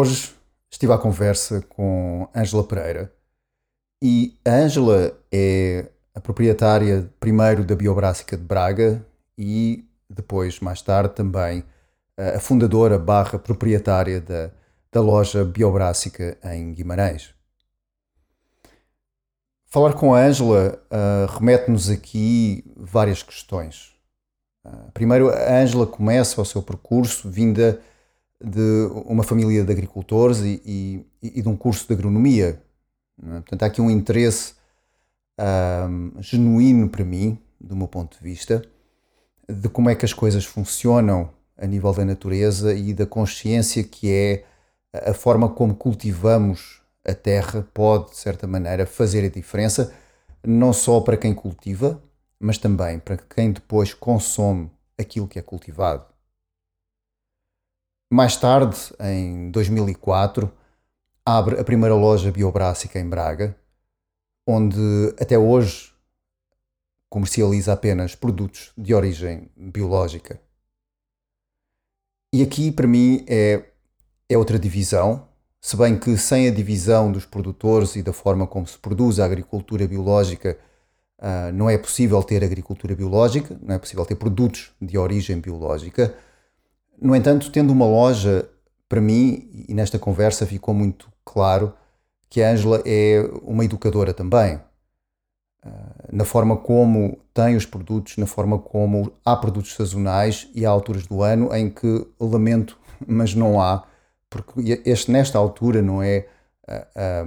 Hoje estive à conversa com Ângela Pereira e Ângela é a proprietária primeiro da Biobrásica de Braga e depois, mais tarde, também a fundadora barra proprietária da, da loja Biobrásica em Guimarães. Falar com a Ângela uh, remete-nos aqui várias questões. Uh, primeiro, a Ângela começa o seu percurso vinda de uma família de agricultores e, e, e de um curso de agronomia. É? Portanto, há aqui um interesse genuíno para mim, do meu ponto de vista, de como é que as coisas funcionam a nível da natureza e da consciência que é a forma como cultivamos a terra pode, de certa maneira, fazer a diferença, não só para quem cultiva, mas também para quem depois consome aquilo que é cultivado. Mais tarde, em 2004, abre a primeira loja biobrássica em Braga, onde até hoje comercializa apenas produtos de origem biológica. E aqui, para mim, é, é outra divisão, se bem que sem a divisão dos produtores e da forma como se produz a agricultura biológica, uh, não é possível ter agricultura biológica, não é possível ter produtos de origem biológica. No entanto, tendo uma loja, para mim, e nesta conversa ficou muito claro, que a Ângela é uma educadora também. Ah, na forma como tem os produtos, na forma como há produtos sazonais e há alturas do ano em que lamento, mas não há, porque este, nesta altura não é a, a,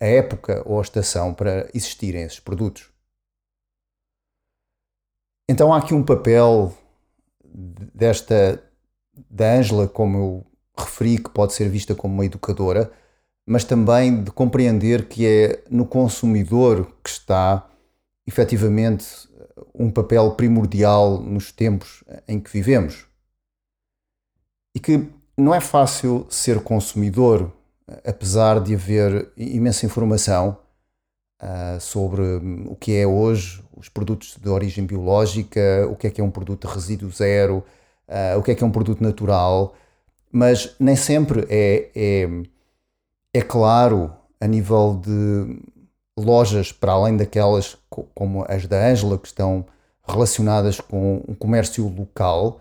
a época ou a estação para existirem esses produtos. Então há aqui um papel desta da Ângela, como eu referi, que pode ser vista como uma educadora, mas também de compreender que é no consumidor que está efetivamente um papel primordial nos tempos em que vivemos. E que não é fácil ser consumidor, apesar de haver imensa informação uh, sobre o que é hoje os produtos de origem biológica, o que é que é um produto de resíduo zero, uh, o que é que é um produto natural, mas nem sempre é, é, é claro a nível de lojas, para além daquelas como as da Ângela, que estão relacionadas com um comércio local,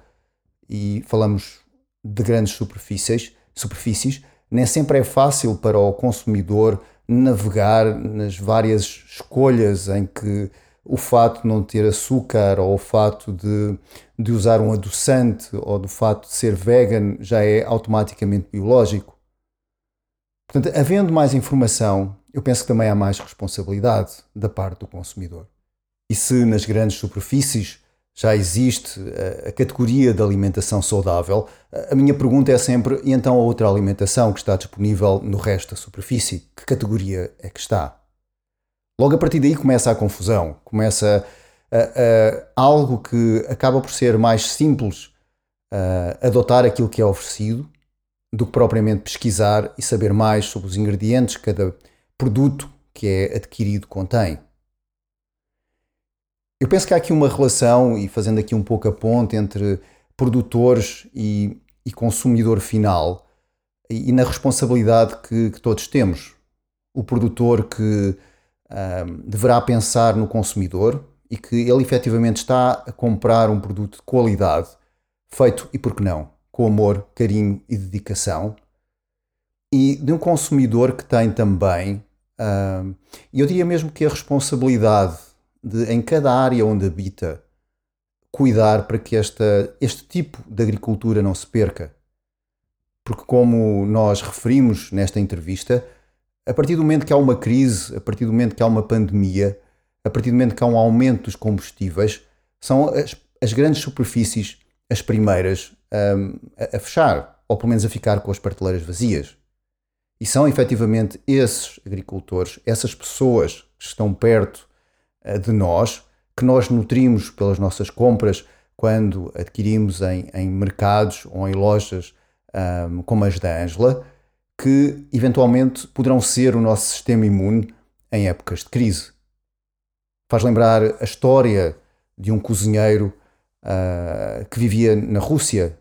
e falamos de grandes superfícies, superfícies, nem sempre é fácil para o consumidor navegar nas várias escolhas em que o fato de não ter açúcar ou o fato de, de usar um adoçante ou do fato de ser vegan já é automaticamente biológico. Portanto, havendo mais informação, eu penso que também há mais responsabilidade da parte do consumidor. E se nas grandes superfícies já existe a, a categoria de alimentação saudável, a, a minha pergunta é sempre: e então a outra alimentação que está disponível no resto da superfície, que categoria é que está? Logo a partir daí começa a confusão, começa algo que acaba por ser mais simples adotar aquilo que é oferecido do que propriamente pesquisar e saber mais sobre os ingredientes que cada produto que é adquirido contém. Eu penso que há aqui uma relação, e fazendo aqui um pouco a ponte entre produtores e, e consumidor final, e, e na responsabilidade que, que, todos temos. O produtor que um, deverá pensar no consumidor e que ele efetivamente está a comprar um produto de qualidade, feito, e por que não, com amor, carinho e dedicação, e de um consumidor que tem também, um, eu diria mesmo que a responsabilidade de, em cada área onde habita, cuidar para que esta, este tipo de agricultura não se perca. Porque, como nós referimos nesta entrevista, a partir do momento que há uma crise, a partir do momento que há uma pandemia, a partir do momento que há um aumento dos combustíveis, são as, as grandes superfícies as primeiras um, a, a fechar, ou pelo menos a ficar com as prateleiras vazias. E são efetivamente esses agricultores, essas pessoas que estão perto uh, de nós, que nós nutrimos pelas nossas compras quando adquirimos em, em mercados ou em lojas um, como as da Ângela, que eventualmente poderão ser o nosso sistema imune em épocas de crise. Faz lembrar a história de um cozinheiro uh, que vivia na Rússia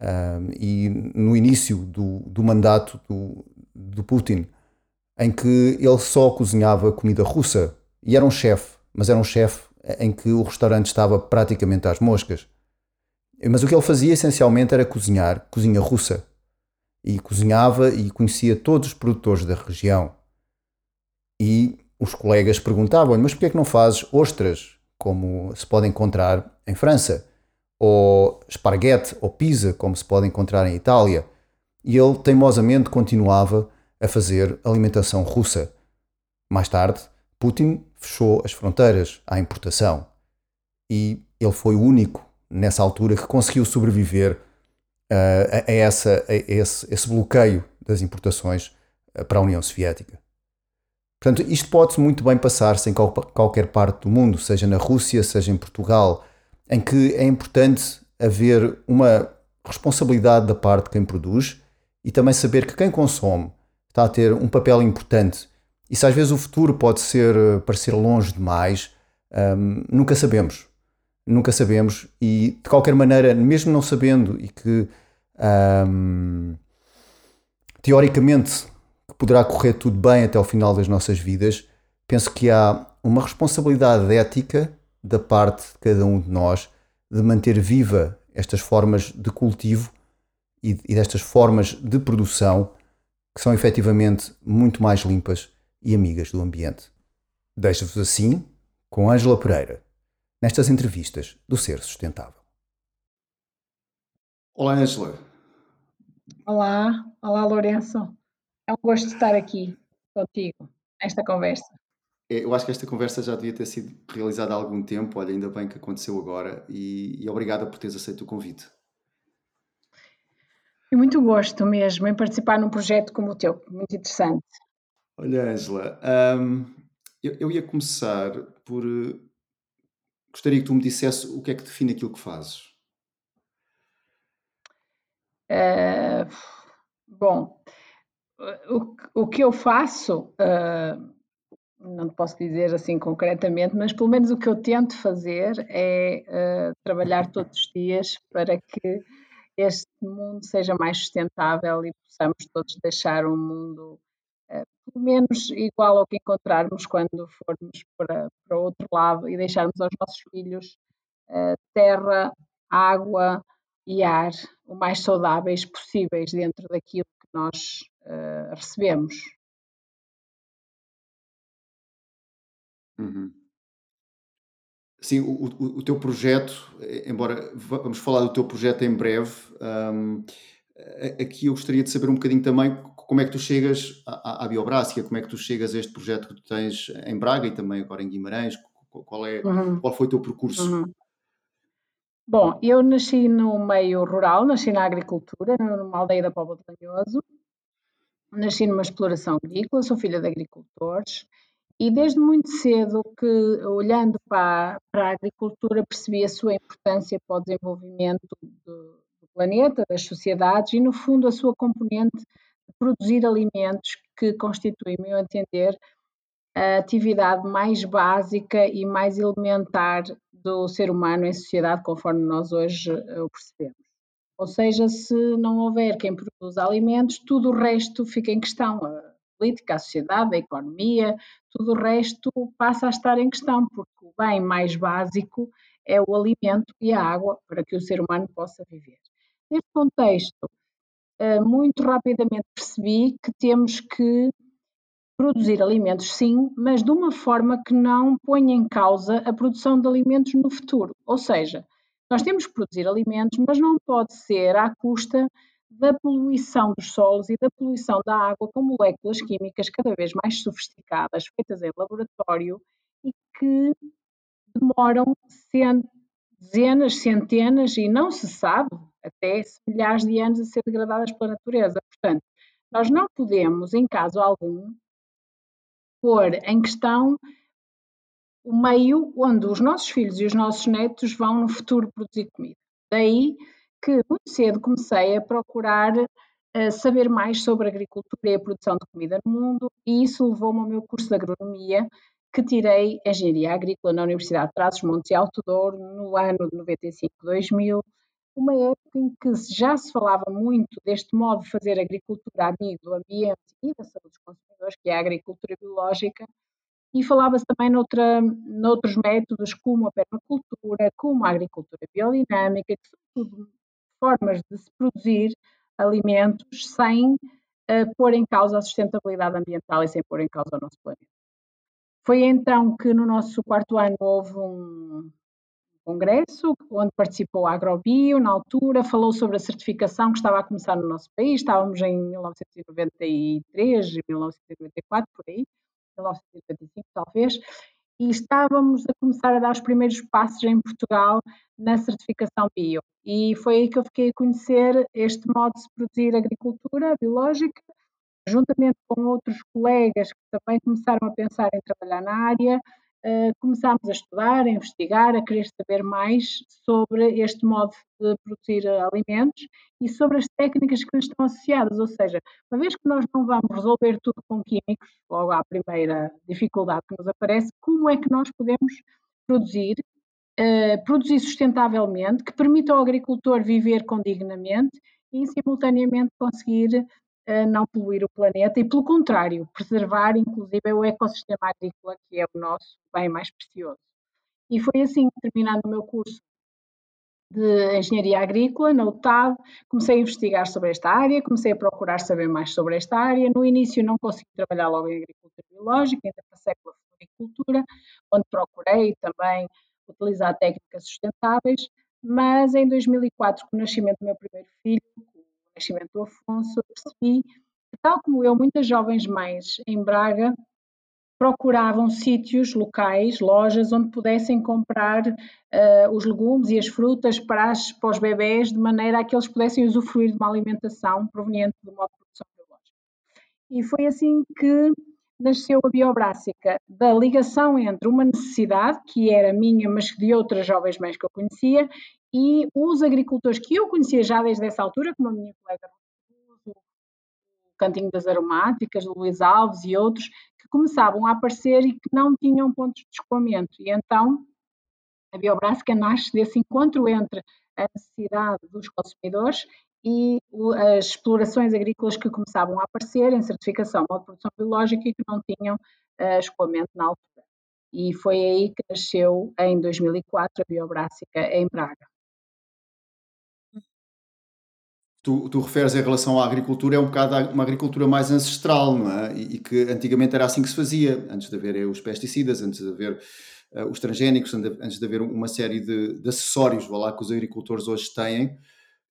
uh, e no início do, do mandato do, do Putin, em que ele só cozinhava comida russa e era um chefe, mas era um chefe em que o restaurante estava praticamente às moscas. Mas o que ele fazia essencialmente era cozinhar, cozinha russa. E cozinhava e conhecia todos os produtores da região. E os colegas perguntavam-lhe: Mas porquê é que não fazes ostras, como se pode encontrar em França? Ou esparguete ou pizza, como se pode encontrar em Itália? E ele teimosamente continuava a fazer alimentação russa. Mais tarde, Putin fechou as fronteiras à importação. E ele foi o único, nessa altura, que conseguiu sobreviver uh, a, essa, a esse, esse, bloqueio das importações uh, para a União Soviética. Portanto, isto pode muito bem passar-se em qual, qualquer parte do mundo, seja na Rússia, seja em Portugal, em que é importante haver uma responsabilidade da parte de quem produz e também saber que quem consome está a ter um papel importante e se às vezes o futuro pode ser eh, parecer longe demais, um, nunca sabemos. Nunca sabemos. E de qualquer maneira, mesmo não sabendo e que teoricamente poderá correr tudo bem até o final das nossas vidas, penso que há uma responsabilidade ética da parte de cada um de nós de manter viva estas formas de cultivo e, e destas formas de produção que são efetivamente muito mais limpas e amigas do ambiente. Deixo-vos assim com Ângela Pereira, nestas entrevistas do Ser Sustentável. Olá, Ângela. Olá, olá, Lourenço. É um gosto estar aqui contigo, nesta conversa. É, eu acho que esta conversa já devia ter sido realizada há algum tempo, olha, ainda bem que aconteceu agora e, e obrigada por teres aceito o convite. E muito gosto mesmo em participar num projeto como o teu, muito interessante. Olha, Angela, hum, eu, eu ia começar por. Gostaria que tu me dissesse o que é que define aquilo que fazes. Eh, bom, o, o que eu faço, eh, não te posso dizer assim concretamente, mas pelo menos o que eu tento fazer é trabalhar todos os dias para que este mundo seja mais sustentável e possamos todos deixar um mundo pelo menos igual ao que encontrarmos quando formos para, para outro lado e deixarmos aos nossos filhos uh, terra, água e ar o mais saudáveis possíveis dentro daquilo que nós uh, recebemos. Uhum. Sim, o, o, o, teu projeto, embora vamos falar do teu projeto em breve, um, aqui eu gostaria de saber um bocadinho também como é que tu chegas à, à Biobrásica, como é que tu chegas a este projeto que tu tens em Braga e também agora em Guimarães, qual, é, uhum. qual foi o teu percurso? Uhum. Bom, eu nasci no meio rural, nasci na agricultura, numa aldeia da Póvoa de Lanhoso, nasci numa exploração agrícola, sou filha de agricultores e desde muito cedo que, olhando para, para a agricultura, percebi a sua importância para o desenvolvimento do planeta, das sociedades e, no fundo, a sua componente produzir alimentos que constituem, no meu entender, a atividade mais básica e mais elementar do ser humano em sociedade, conforme nós hoje eh, o percebemos. Ou seja, se não houver quem produza alimentos, tudo o resto fica em questão. A política, a sociedade, a economia, tudo o resto passa a estar em questão, porque o bem mais básico é o alimento e a água para que o ser humano possa viver. Neste contexto, eh, muito rapidamente percebi que temos que produzir alimentos, sim, mas de uma forma que não ponha em causa a produção de alimentos no futuro. Ou seja, nós temos que produzir alimentos, mas não pode ser à custa da poluição dos solos e da poluição da água com moléculas químicas cada vez mais sofisticadas, feitas em laboratório e que demoram dezenas, centenas e não se sabe até milhares de anos a ser degradadas pela natureza. Portanto, nós não podemos, em caso algum, pôr em questão o meio onde os nossos filhos e os nossos netos vão no futuro produzir comida. Daí que muito cedo comecei a procurar uh, saber mais sobre a agricultura e a produção de comida no mundo e isso levou-me ao meu curso de agronomia que tirei Engenharia Agrícola na Universidade de Trás-os-Montes e Alto Douro no ano de 95-2000, uma época em que já se falava muito deste modo de fazer agricultura amigo do ambiente e da saúde dos consumidores, que é a agricultura biológica, e falava-se também noutra, noutros métodos como a permacultura, como a agricultura biodinâmica, que são tudo formas de se produzir alimentos sem uh, pôr em causa a sustentabilidade ambiental e sem pôr em causa o nosso planeta. Foi então que no nosso quarto ano houve um congresso onde participou a Agrobio, na altura, falou sobre a certificação que estava a começar no nosso país, estávamos em 1993, 1994, por aí, 1995 talvez, e estávamos a começar a dar os primeiros passos em Portugal na certificação bio. E foi aí que eu fiquei a conhecer este modo de produzir agricultura biológica, juntamente com outros colegas que também começaram a pensar em trabalhar na área, uh, começámos a estudar, a investigar, a querer saber mais sobre este modo de produzir alimentos e sobre as técnicas que lhes estão associadas, ou seja, uma vez que nós não vamos resolver tudo com químicos, logo à primeira dificuldade que nos aparece, como é que nós podemos produzir, uh, produzir sustentavelmente, que permita ao agricultor viver com dignamente e simultaneamente conseguir não poluir o planeta e, pelo contrário, preservar inclusive o ecossistema agrícola, que é o nosso bem mais precioso. E foi assim que, terminando o meu curso de Engenharia Agrícola na UTAD, comecei a investigar sobre esta área, comecei a procurar saber mais sobre esta área. No início não consegui trabalhar logo em agricultura biológica, ainda passei pela agricultura, onde procurei também utilizar técnicas sustentáveis, mas em 2004, com o nascimento do meu primeiro filho, nascimento do Afonso, percebi que, tal como eu, muitas jovens mães em Braga procuravam sítios locais, lojas, onde pudessem comprar uh, os legumes e as frutas para, as, para os bebés, de maneira a que eles pudessem usufruir de uma alimentação proveniente de produção biológica. E foi assim que nasceu a Biobrássica, da ligação entre uma necessidade, que era minha, mas de outras jovens mães que eu conhecia, e os agricultores que eu conhecia já desde essa altura, como a minha colega o Cantinho das Aromáticas, o Luís Alves e outros, que começavam a aparecer e que não tinham pontos de escoamento. E então a Biobrássica nasce desse encontro entre a necessidade dos consumidores e as explorações agrícolas que começavam a aparecer em certificação de produção biológica e que não tinham uh, escoamento na altura. E foi aí que nasceu, em 2004, a Biobrássica em Braga. Tu, tu, referes em relação à agricultura, é um bocado uma agricultura mais ancestral, não é? E, e que antigamente era assim que se fazia, antes de haver eh, os pesticidas, antes de haver uh, os transgénicos, antes de haver uma série de, de acessórios lá, que os agricultores hoje têm,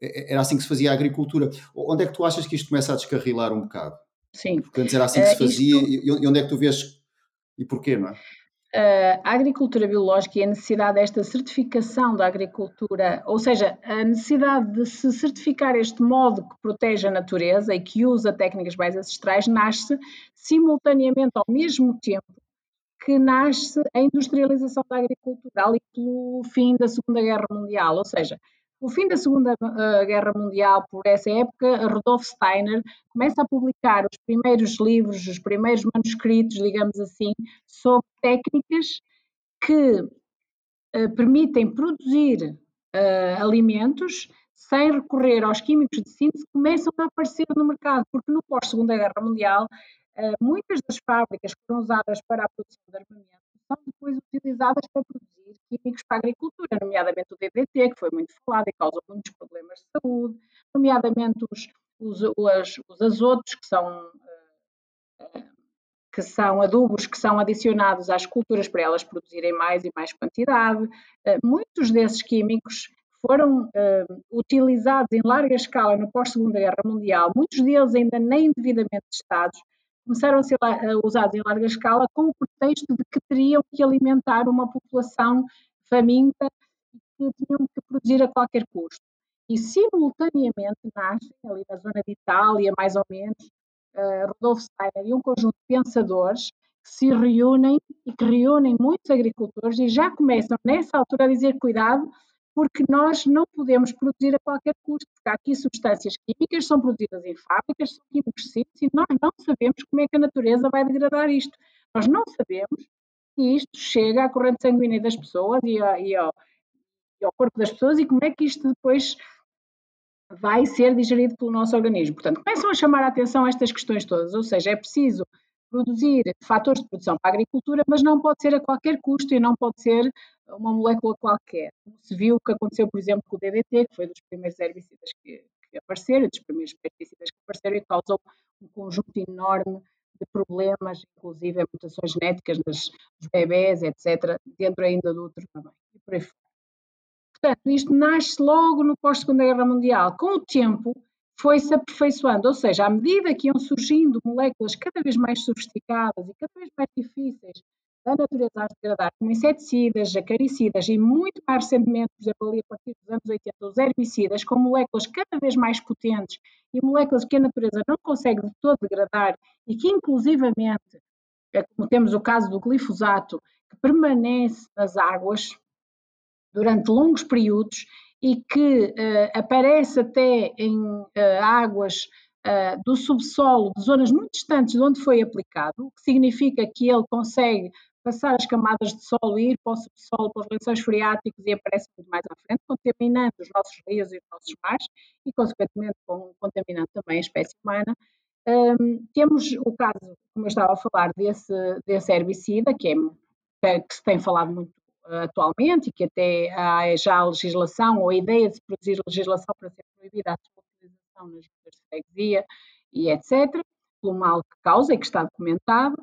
era assim que se fazia a agricultura. Onde é que tu achas que isto começa a descarrilar um bocado? Sim. Porque antes era assim que se fazia, uh, isto... e onde é que tu vês e porquê, não é? A agricultura biológica e a necessidade desta certificação da agricultura, ou seja, a necessidade de se certificar este modo que protege a natureza e que usa técnicas mais ancestrais, nasce simultaneamente ao mesmo tempo que nasce a industrialização da agricultura ali pelo fim da Segunda Guerra Mundial, ou seja, o fim da Segunda uh, Guerra Mundial, por essa época, Rudolf Steiner começa a publicar os primeiros livros, os primeiros manuscritos, digamos assim, sobre técnicas que uh, permitem produzir uh, alimentos sem recorrer aos químicos de síntese começam a aparecer no mercado, porque no pós-Segunda Guerra Mundial, muitas das fábricas que foram usadas para a produção de armamento são depois utilizadas para produzir químicos para a agricultura, nomeadamente o DDT, que foi muito falado e causa muitos problemas de saúde, nomeadamente os, os, os, os azotos, que são, eh, que são adubos que são adicionados às culturas para elas produzirem mais e mais quantidade. Eh, muitos desses químicos foram uh, utilizados em larga escala no pós-Segunda Guerra Mundial, muitos deles ainda nem devidamente testados, começaram a ser usados em larga escala com o pretexto de que teriam que alimentar uma população faminta que tinham que produzir a qualquer custo. E simultaneamente nascem, ali na zona de Itália, mais ou menos, uh, Rodolfo Steiner e um conjunto de pensadores que se reúnem e que reúnem muitos agricultores e já começam nessa altura a dizer cuidado, porque nós não podemos produzir a qualquer custo, porque há aqui substâncias químicas, são produzidas em fábricas, são químicos e nós não sabemos como é que a natureza vai degradar isto. Nós não sabemos se isto chega à corrente sanguínea das pessoas e, a, e, ao, e ao corpo das pessoas e como é que isto depois vai ser digerido pelo nosso organismo. Portanto, começam a chamar a atenção estas questões todas, ou seja, é preciso produzir fatores de produção para a agricultura, mas não pode ser a qualquer custo e não pode ser uma molécula qualquer. Se viu o que aconteceu, por exemplo, com o DDT, que foi dos primeiros herbicidas que, que apareceram, dos primeiros pesticidas que apareceram e causou um conjunto enorme de problemas, inclusive mutações genéticas nos bebés, etc., dentro ainda do útero também. Por aí. Portanto, isto nasce logo no pós-Segunda Guerra Mundial. Com o tempo, foi-se aperfeiçoando, ou seja, à medida que iam surgindo moléculas cada vez mais sofisticadas e cada vez mais difíceis da natureza a degradar, como inseticidas, acaricidas e muito mais recentemente, por exemplo, ali a partir dos anos 80, os herbicidas, com moléculas cada vez mais potentes e moléculas que a natureza não consegue de todo degradar e que, inclusivamente, é como temos o caso do glifosato, que permanece nas águas durante longos períodos e que uh, aparece até em uh, águas uh, do subsolo de zonas muito distantes de onde foi aplicado, o que significa que ele consegue passar as camadas de solo e ir para o subsolo, para os lençóis freáticos e aparece muito mais à frente, contaminando os nossos rios e os nossos mares e, consequentemente, contaminando também a espécie humana. Um, temos o caso, como eu estava a falar, desse, desse herbicida, que, é, que se tem falado muito atualmente e que até há já legislação ou a ideia de se produzir legislação para ser proibida a sua utilização nas juntas de freguesia e etc., pelo mal que causa e que está documentado,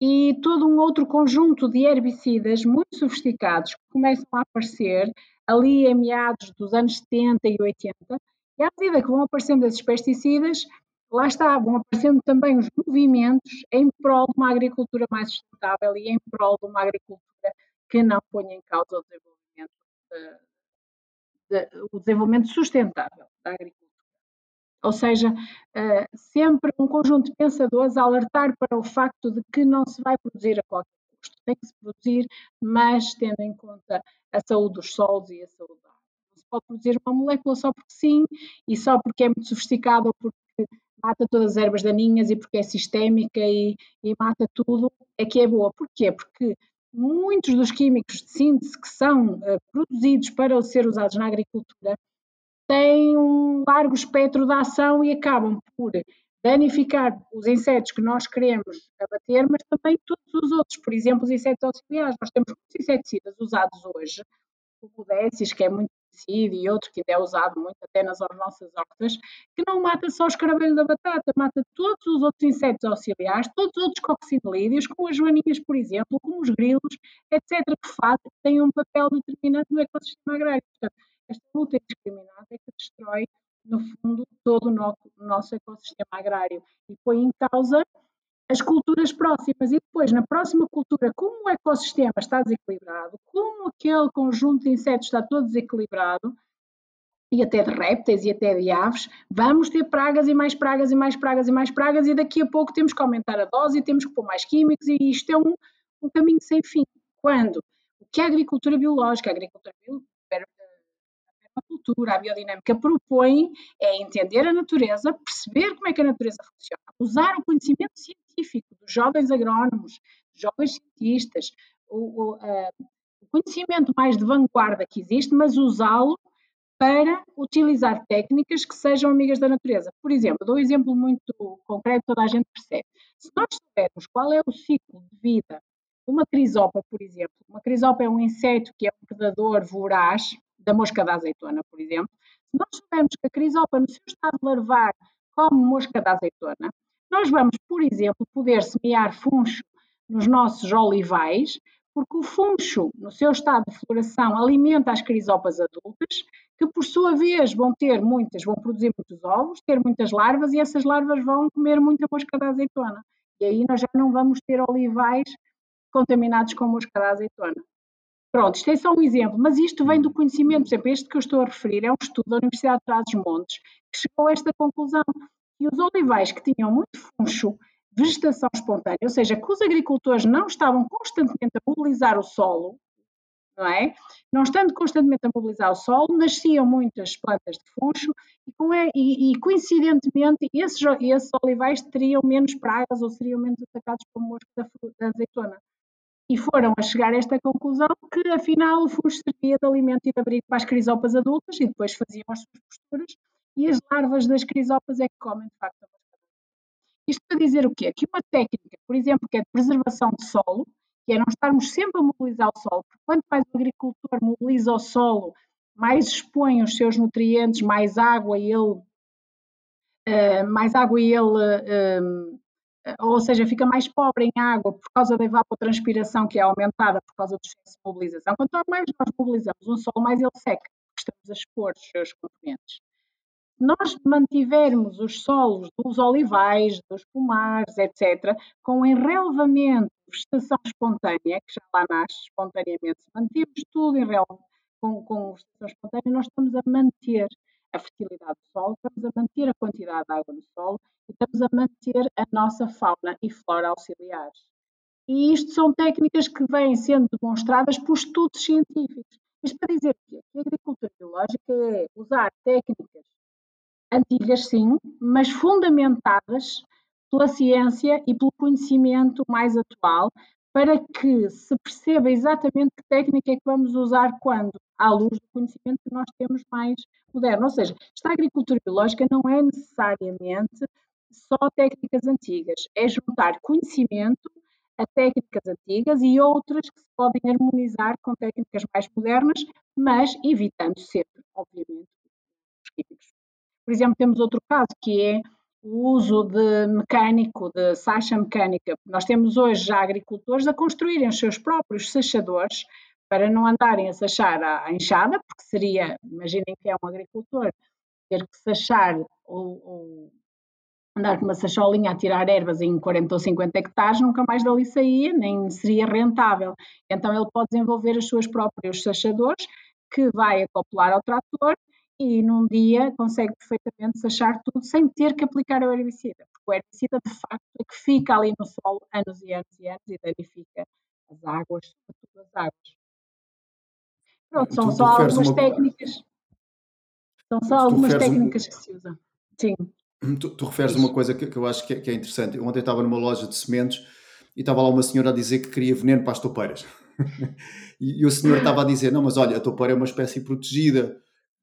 e todo um outro conjunto de herbicidas muito sofisticados que começam a aparecer ali em meados dos anos 70 e 80, e à medida que vão aparecendo esses pesticidas, lá está, vão aparecendo também os movimentos em prol de uma agricultura mais sustentável e em prol de uma agricultura que não ponha em causa o desenvolvimento, de, de, o desenvolvimento sustentável da agricultura. Ou seja, uh, sempre um conjunto de pensadores a alertar para o facto de que não se vai produzir a qualquer custo. Tem que se produzir, mas tendo em conta a saúde dos solos e a saúde da água. Não se pode produzir uma molécula só porque sim e só porque é muito sofisticada ou porque mata todas as ervas daninhas e porque é sistémica e, e mata tudo, é que é boa. Porquê? Porque muitos dos químicos de síntese que são uh, produzidos para ser usados na agricultura têm um largo espectro de ação e acabam por danificar os insetos que nós queremos abater, mas também todos os outros, por exemplo, os insetos auxiliares. Nós temos muitos inseticidas usados hoje, o Décis, que é muito e outro que ainda é usado muito até nas nossas hortas, que não mata só o escaravelho da batata, mata todos os outros insetos auxiliares, todos os outros coccinelídeos, como as joaninhas, por exemplo, como os grilos, etc., que fazem, têm um papel determinante no ecossistema agrário. Portanto, esta luta indiscriminada é que destrói, no fundo, todo o nosso ecossistema agrário e põe em causa as culturas próximas e depois na próxima cultura, como o ecossistema está desequilibrado, como aquele conjunto de insetos está todo desequilibrado, e até de répteis e até de aves, vamos ter pragas e mais pragas e mais pragas e mais pragas, e daqui a pouco temos que aumentar a dose e temos que pôr mais químicos, e isto é um, um caminho sem fim. Quando o que a agricultura biológica, a agricultura a cultura, a biodinâmica propõe é entender a natureza, perceber como é que a natureza funciona, usar o conhecimento científico dos jovens agrónomos, jovens cientistas, o, o, uh, o conhecimento mais de vanguarda que existe, mas usá-lo para utilizar técnicas que sejam amigas da natureza. Por exemplo, dou um exemplo muito concreto, toda a gente percebe. Se nós soubermos qual é o ciclo de vida de uma crisopa, por exemplo, uma crisopa é um inseto que é um predador voraz, da mosca da azeitona, por exemplo, se nós soubermos que a crisopa, no seu estado larvar, come mosca da azeitona, nós vamos, por exemplo, poder semear funcho nos nossos olivais, porque o funcho, no seu estado de floração, alimenta as crisopas adultas, que por sua vez vão ter muitas, vão produzir muitos ovos, ter muitas larvas e essas larvas vão comer muita mosca da azeitona. E aí nós já não vamos ter olivais contaminados com mosca da azeitona. Pronto, isto é só um exemplo, mas isto vem do conhecimento. Por exemplo, este que eu estou a referir é um estudo da Universidade de Trás-os-Montes que chegou a esta conclusão. E os olivais que tinham muito funcho, vegetação espontânea, ou seja, que os agricultores não estavam constantemente a mobilizar o solo, não é? Não estando constantemente a mobilizar o solo, nasciam muitas plantas de funcho e, e, e coincidentemente esses, esses olivais teriam menos pragas ou seriam menos atacados pelo mosco da, da azeitona e foram a chegar a esta conclusão que afinal o fungo servia de alimento e de abrigo para as crisopas adultas e depois faziam as suas posturas e as larvas das crisopas é que comem de facto a Isto para dizer o quê? Que uma técnica, por exemplo, que é de preservação de solo, que é não estarmos sempre a mobilizar o solo, porque quanto mais o agricultor mobiliza o solo, mais expõe os seus nutrientes, mais água ele, uh, mais água ele uh, ou seja, fica mais pobre em água por causa da evapotranspiração que é aumentada por causa do excesso de mobilização. Quanto mais nós mobilizamos um solo, mais ele seca, porque estamos a expor os seus componentes. Nós mantivermos os solos dos olivais, dos pomares, etc., com enrelvamento, vegetação espontânea, que já lá nasce espontaneamente, se mantermos tudo em com, com vegetação espontânea, nós estamos a manter a fertilidade do solo, estamos a manter a quantidade de água no solo e estamos a manter a nossa fauna e flora auxiliares. E isto são técnicas que vêm sendo demonstradas por estudos científicos. Isto para dizer que a agricultura biológica é usar técnicas antigas, sim, mas fundamentadas pela ciência e pelo conhecimento mais atual, para que se perceba exatamente que técnica é que vamos usar quando, à luz do conhecimento que nós temos mais moderno. Ou seja, esta agricultura biológica não é necessariamente só técnicas antigas, é juntar conhecimento a técnicas antigas e outras que se podem harmonizar com técnicas mais modernas, mas evitando sempre, obviamente, os químicos. Por exemplo, temos outro caso que é o uso de mecânico, de sacha mecânica. Nós temos hoje já agricultores a construírem os seus próprios sachadores para não andarem a sachar à enxada, porque seria, imaginem que é um agricultor, ter que sachar ou, ou andar com uma sacholinha a tirar ervas em 40 ou 50 hectares, nunca mais dali saía, nem seria rentável. Então ele pode desenvolver os seus próprios sachadores, que vai acoplar ao trator e num dia consegue perfeitamente sachar tudo sem ter que aplicar o herbicida, porque o herbicida de facto é que fica ali no solo anos e anos e anos e danifica as águas, as águas. Pronto, são tu, só tu algumas uma... técnicas. São só algumas técnicas um... que se usam. Sim. Tu, tu referes Isso. uma coisa que, que eu acho que é, que é, interessante. Eu ontem estava numa loja de sementes e estava lá uma senhora a dizer que queria veneno para as toupeiras. e, e, o senhor estava a dizer: Não, mas olha, a toupeira é uma espécie protegida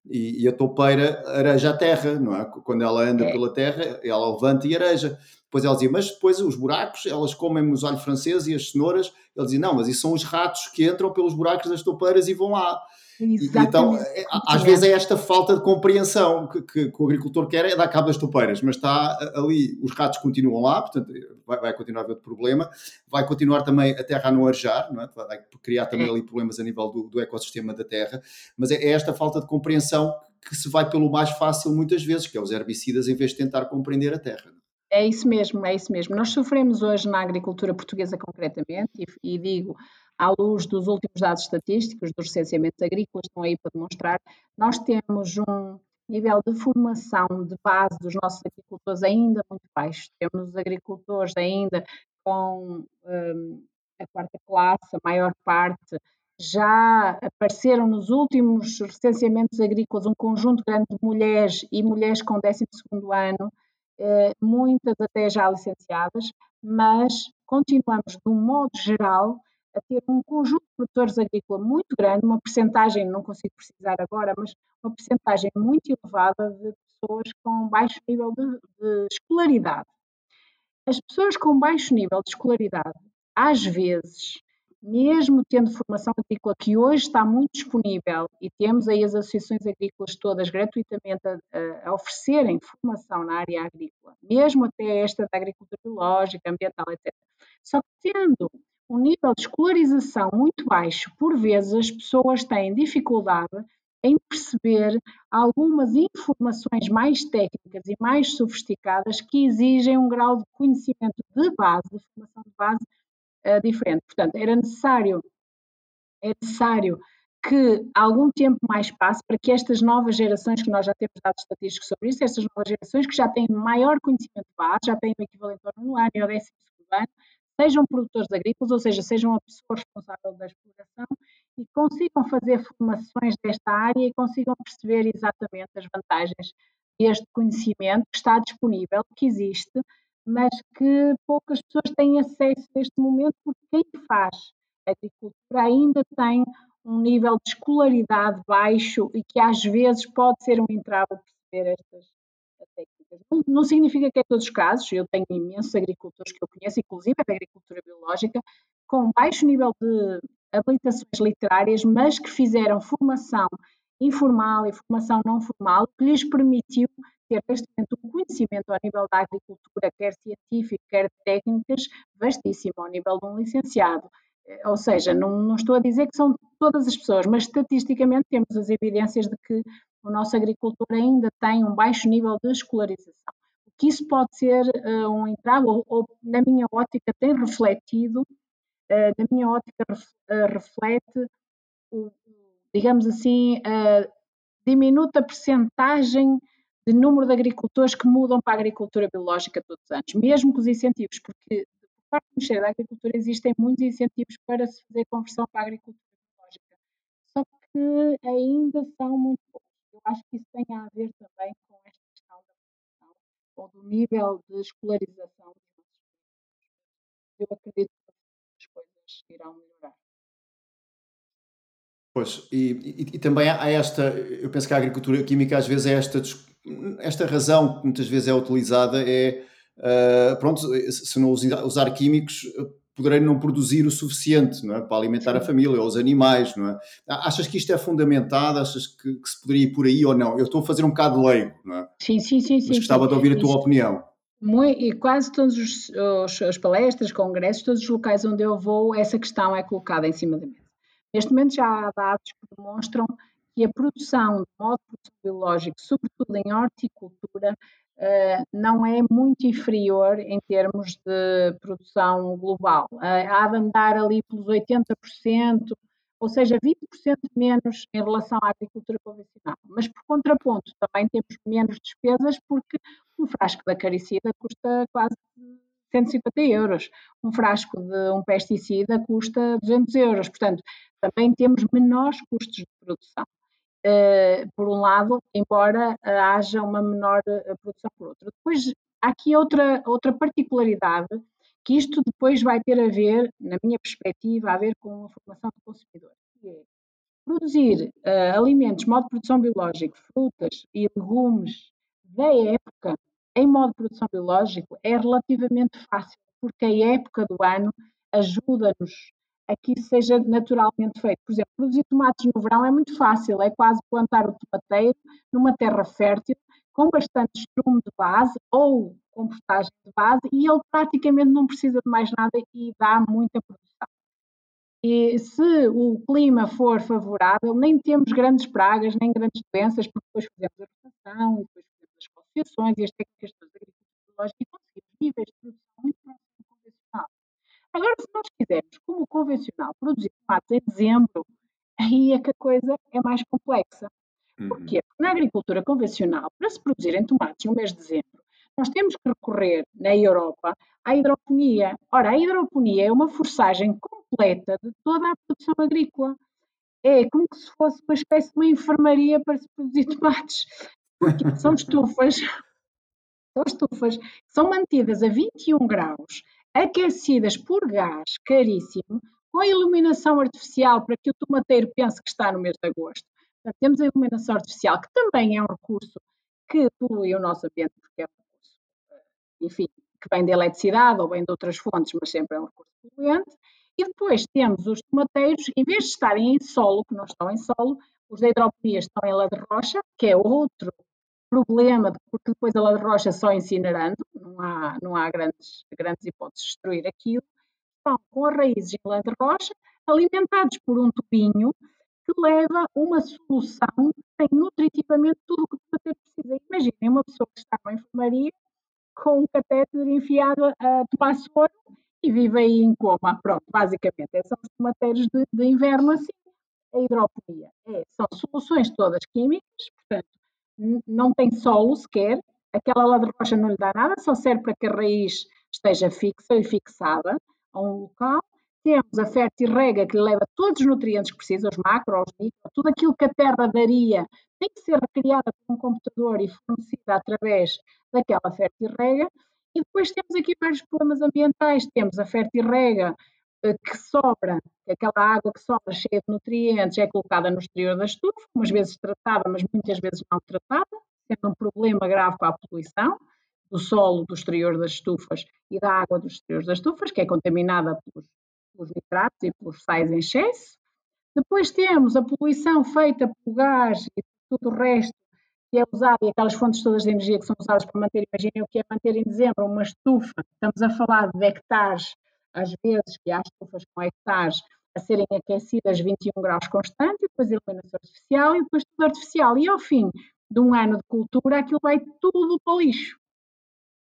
e, e, a toupeira areja a terra, não é? Quando ela anda é. pela terra, ela levanta e areja. Depois ela dizia, mas depois os buracos, elas comem os alhos franceses e as cenouras. Ele dizia, não, mas isso são os ratos que entram pelos buracos das toupeiras e vão lá. Então, é, às vezes é esta falta de compreensão que, que, que, o agricultor quer é dar cabo das toupeiras, mas está ali, os ratos continuam lá, portanto vai, vai continuar a haver outro problema, vai continuar também a terra a não arejar, não é? vai criar também é. ali problemas a nível do, do ecossistema da terra, mas é, é, esta falta de compreensão que se vai pelo mais fácil muitas vezes, que é os herbicidas, em vez de tentar compreender a terra. É isso mesmo, é isso mesmo. Nós sofremos hoje na agricultura portuguesa concretamente, e, e digo, à luz dos últimos dados estatísticos dos recenseamentos agrícolas, estão aí para demonstrar, nós temos um nível de formação de base dos nossos agricultores ainda muito baixo. Temos agricultores ainda com um, a quarta classe, a maior parte. Já apareceram nos últimos recenseamentos agrícolas um conjunto grande de mulheres e mulheres com 12 ano, eh, muitas até já licenciadas, mas continuamos, de um modo geral, a ter um conjunto de produtores agrícolas muito grande, uma percentagem, não consigo precisar agora, mas uma percentagem muito elevada de pessoas com baixo nível de, de escolaridade. As pessoas com baixo nível de escolaridade, às vezes, mesmo tendo formação agrícola que hoje está muito disponível e temos aí as associações agrícolas todas gratuitamente a, a oferecerem formação na área agrícola, mesmo até esta da agricultura biológica, ambiental, etc. Só que tendo um nível de escolarização muito baixo, por vezes as pessoas têm dificuldade em perceber algumas informações mais técnicas e mais sofisticadas que exigem um grau de conhecimento de base, de formação de base uh, diferente. Portanto, era necessário é necessário que algum tempo mais passe para que estas novas gerações, que nós já temos dados estatísticos sobre isso, estas novas gerações que já têm maior conhecimento de base, já têm o equivalente ao ano e ao décimo segundo ano, sejam produtores agrícolas, ou seja, sejam a pessoa responsável da exploração e consigam fazer formações desta área e consigam perceber exatamente as vantagens deste conhecimento que está disponível, que existe, mas que poucas pessoas têm acesso neste momento, porque quem faz agricultura ainda tem um nível de escolaridade baixo e que às vezes pode ser um entrave perceber estas. Não, não, significa que é todos os casos, eu tenho imensos agricultores que eu conheço, inclusive da agricultura biológica, com baixo nível de habilitações literárias, mas que fizeram formação informal e formação não formal, que lhes permitiu ter momento um conhecimento ao nível da agricultura, quer científico, quer técnicas, vastíssimo, ao nível de um licenciado. Eh, ou seja, não, não, estou a dizer que são todas as pessoas, mas estatisticamente temos as evidências de que o nosso agricultor ainda tem um baixo nível de escolarização. O que isso pode ser uh, um entrave, ou, ou, na minha ótica tem refletido, uh, na minha ótica uh, reflete, digamos assim, a diminuta percentagem de número de agricultores que mudam para a agricultura biológica todos os anos, mesmo com os incentivos, porque parte do Ministério da Agricultura existem muitos incentivos para se fazer conversão para a agricultura biológica, só que ainda são muito poucos. Eu acho que isso tem a ver também com esta questão da produção ou do nível de escolarização dos nossos Eu acredito que as coisas irão melhorar. Pois, e, e, e, também há esta, eu penso que a agricultura química às vezes é esta, esta razão que muitas vezes é utilizada, é uh, pronto, se não usar químicos, poderei não produzir o suficiente não é? para alimentar a família ou os animais, não é? Achas que isto é fundamentado? Achas que, que, se poderia ir por aí ou não? Eu estou a fazer um bocado leigo, não é? Sim, sim, sim. Mas sim, gostava sim. de ouvir a tua opinião. Muito, e quase todas as palestras, congressos, todos os locais onde eu vou, essa questão é colocada em cima da mesa. Neste momento já há dados que demonstram que a produção de modo biológico, sobretudo em horticultura, não é muito inferior em termos de produção global. Uh, há de andar ali pelos 80%, ou seja, 20% menos em relação à agricultura convencional. Mas, por contraponto, também temos menos despesas porque um frasco da caricida custa quase 150 euros, um frasco de um pesticida custa 200 euros. Portanto, também temos menores custos de produção. Uh, por um lado, embora uh, haja uma menor uh, produção por outro. Depois, há aqui outra, outra particularidade, que isto depois vai ter a ver, na minha perspectiva, a ver com a formação do consumidor, que é produzir alimentos, modo de produção biológico, frutas e legumes da época, em modo de produção biológico, é relativamente fácil, porque a época do ano ajuda-nos a que isso seja naturalmente feito. Por exemplo, produzir tomates no verão é muito fácil, é quase plantar o tomateiro numa terra fértil, com bastante estrume de base ou compostagem de base, e ele praticamente não precisa de mais nada e dá muita produção. E se o clima for favorável, nem temos grandes pragas, nem grandes doenças, porque depois fazemos a rotação e depois fazemos as concessões e as técnicas de agricultura e conseguimos níveis de produção muito Agora, se nós quisermos, como convencional, produzir tomates em dezembro, aí é que a coisa é mais complexa. Uhum. Porquê? Porque na agricultura convencional, para se produzirem tomates no mês de dezembro, nós temos que recorrer, na Europa, à hidroponia. Ora, a hidroponia é uma forçagem completa de toda a produção agrícola. É como se fosse uma espécie de uma enfermaria para se produzir tomates. Porque são estufas, são estufas que são mantidas a 21 graus aquecidas por gás caríssimo, com iluminação artificial para que o tomateiro pense que está no mês de agosto. Portanto, temos a iluminação artificial, que também é um recurso que polui o nosso ambiente, porque é um recurso, eh, enfim, que vem da eletricidade ou vem de outras fontes, mas sempre é um recurso poluente. E depois temos os tomateiros, em vez de estarem em solo, que não estão em solo, os da hidroponia estão em ladra rocha, que é outro problema, porque depois a ladra rocha só incinerando, não há, não há grandes, grandes hipóteses de destruir aquilo, estão com as raízes em ladra rocha, alimentados por um tubinho que leva uma solução que tem nutritivamente tudo o que pater precisa. Imaginem uma pessoa que está numa enfermaria com um catéter enfiado a tomar soro e vive aí em coma. Pronto, basicamente, são os tomateiros de, de inverno assim. A hidroponia é, são soluções todas químicas, portanto, não tem solo sequer, aquela lá de rocha não lhe dá nada, só serve para que a raiz esteja fixa e fixada a um local. Temos a fértil-rega que leva todos os nutrientes que precisa, os macros, os micros, tudo aquilo que a terra daria tem que ser recriada por um computador e fornecida através daquela fértil-rega. E depois temos aqui vários problemas ambientais. Temos a fértil-rega eh, que sobra, aquela água que sobra cheia de nutrientes, é colocada no exterior da estufa, umas vezes tratada, mas muitas vezes não tratada, sendo um problema grave para a poluição do solo do exterior das estufas e da água dos exteriores das estufas, que é contaminada pelos, pelos nitratos e pelos sais em excesso. Depois temos a poluição feita pelo gás e tudo o resto que é usado e aquelas fontes todas de energia que são usadas para manter, imaginem o que é manter em dezembro uma estufa, estamos a falar de hectares, às vezes que há estufas com hectares a serem aquecidas 21 graus constante, depois iluminação artificial e depois tudo artificial. E ao fim de um ano de cultura, aquilo vai tudo para o lixo.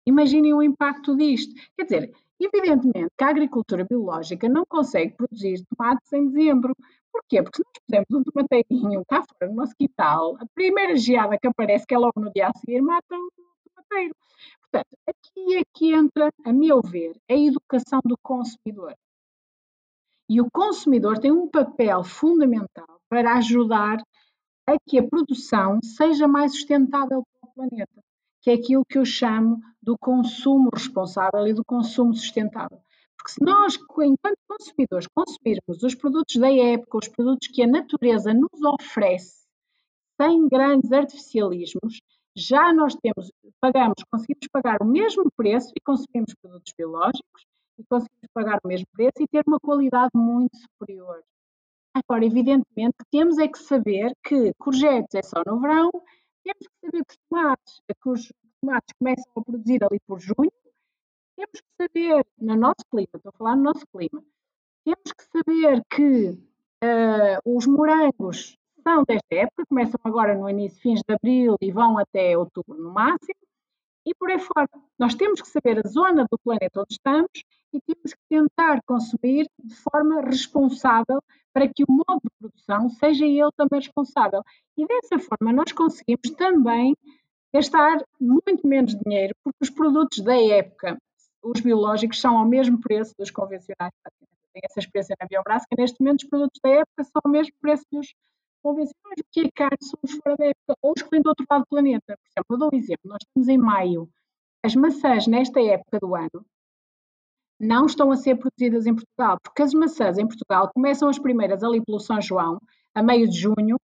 Imaginem o impacto disto. Quer dizer, evidentemente que a agricultura biológica não consegue produzir tomates em dezembro. Porquê? Porque se nós pusermos um tomateirinho cá fora no nosso quintal, a primeira geada que aparece, que é logo no dia a seguir, mata o tomateiro. Portanto, aqui é que entra, a meu ver, a educação do consumidor. E o consumidor tem um papel fundamental para ajudar a que a produção seja mais sustentável para o planeta que é aquilo que eu chamo do consumo responsável e do consumo sustentável. Porque se nós, enquanto consumidores, consumirmos os produtos da época, os produtos que a natureza nos oferece, sem grandes artificialismos, já nós temos, pagamos, conseguimos pagar o mesmo preço e consumimos produtos biológicos e conseguimos pagar o mesmo preço e ter uma qualidade muito superior. Agora, evidentemente, temos é que saber que courgettes é só no verão, temos que saber que os tomates, que os tomates começam a produzir ali por junho. Temos que saber, no nosso clima, estou a falar no nosso clima, temos que saber que uh, os morangos desta época, começam agora no início, fins de abril e vão até outubro no máximo, e por aí fora. Nós temos que saber a zona do planeta onde estamos e temos que tentar consumir de forma responsável para que o modo de produção seja ele também responsável. E dessa forma nós conseguimos também gastar muito menos dinheiro, porque os produtos da época, os biológicos, são ao mesmo preço dos convencionais. Tenho essa experiência na Biobras, que neste momento os produtos da época são ao mesmo preço dos convencionais. O que é caro são os fora da época, ou os que vêm do outro lado do planeta. Por exemplo, eu dou um exemplo, nós estamos em maio. As maçãs, nesta época do ano, não estão a ser produzidas em Portugal, porque as maçãs em Portugal começam as primeiras ali pelo São João, a meio de junho,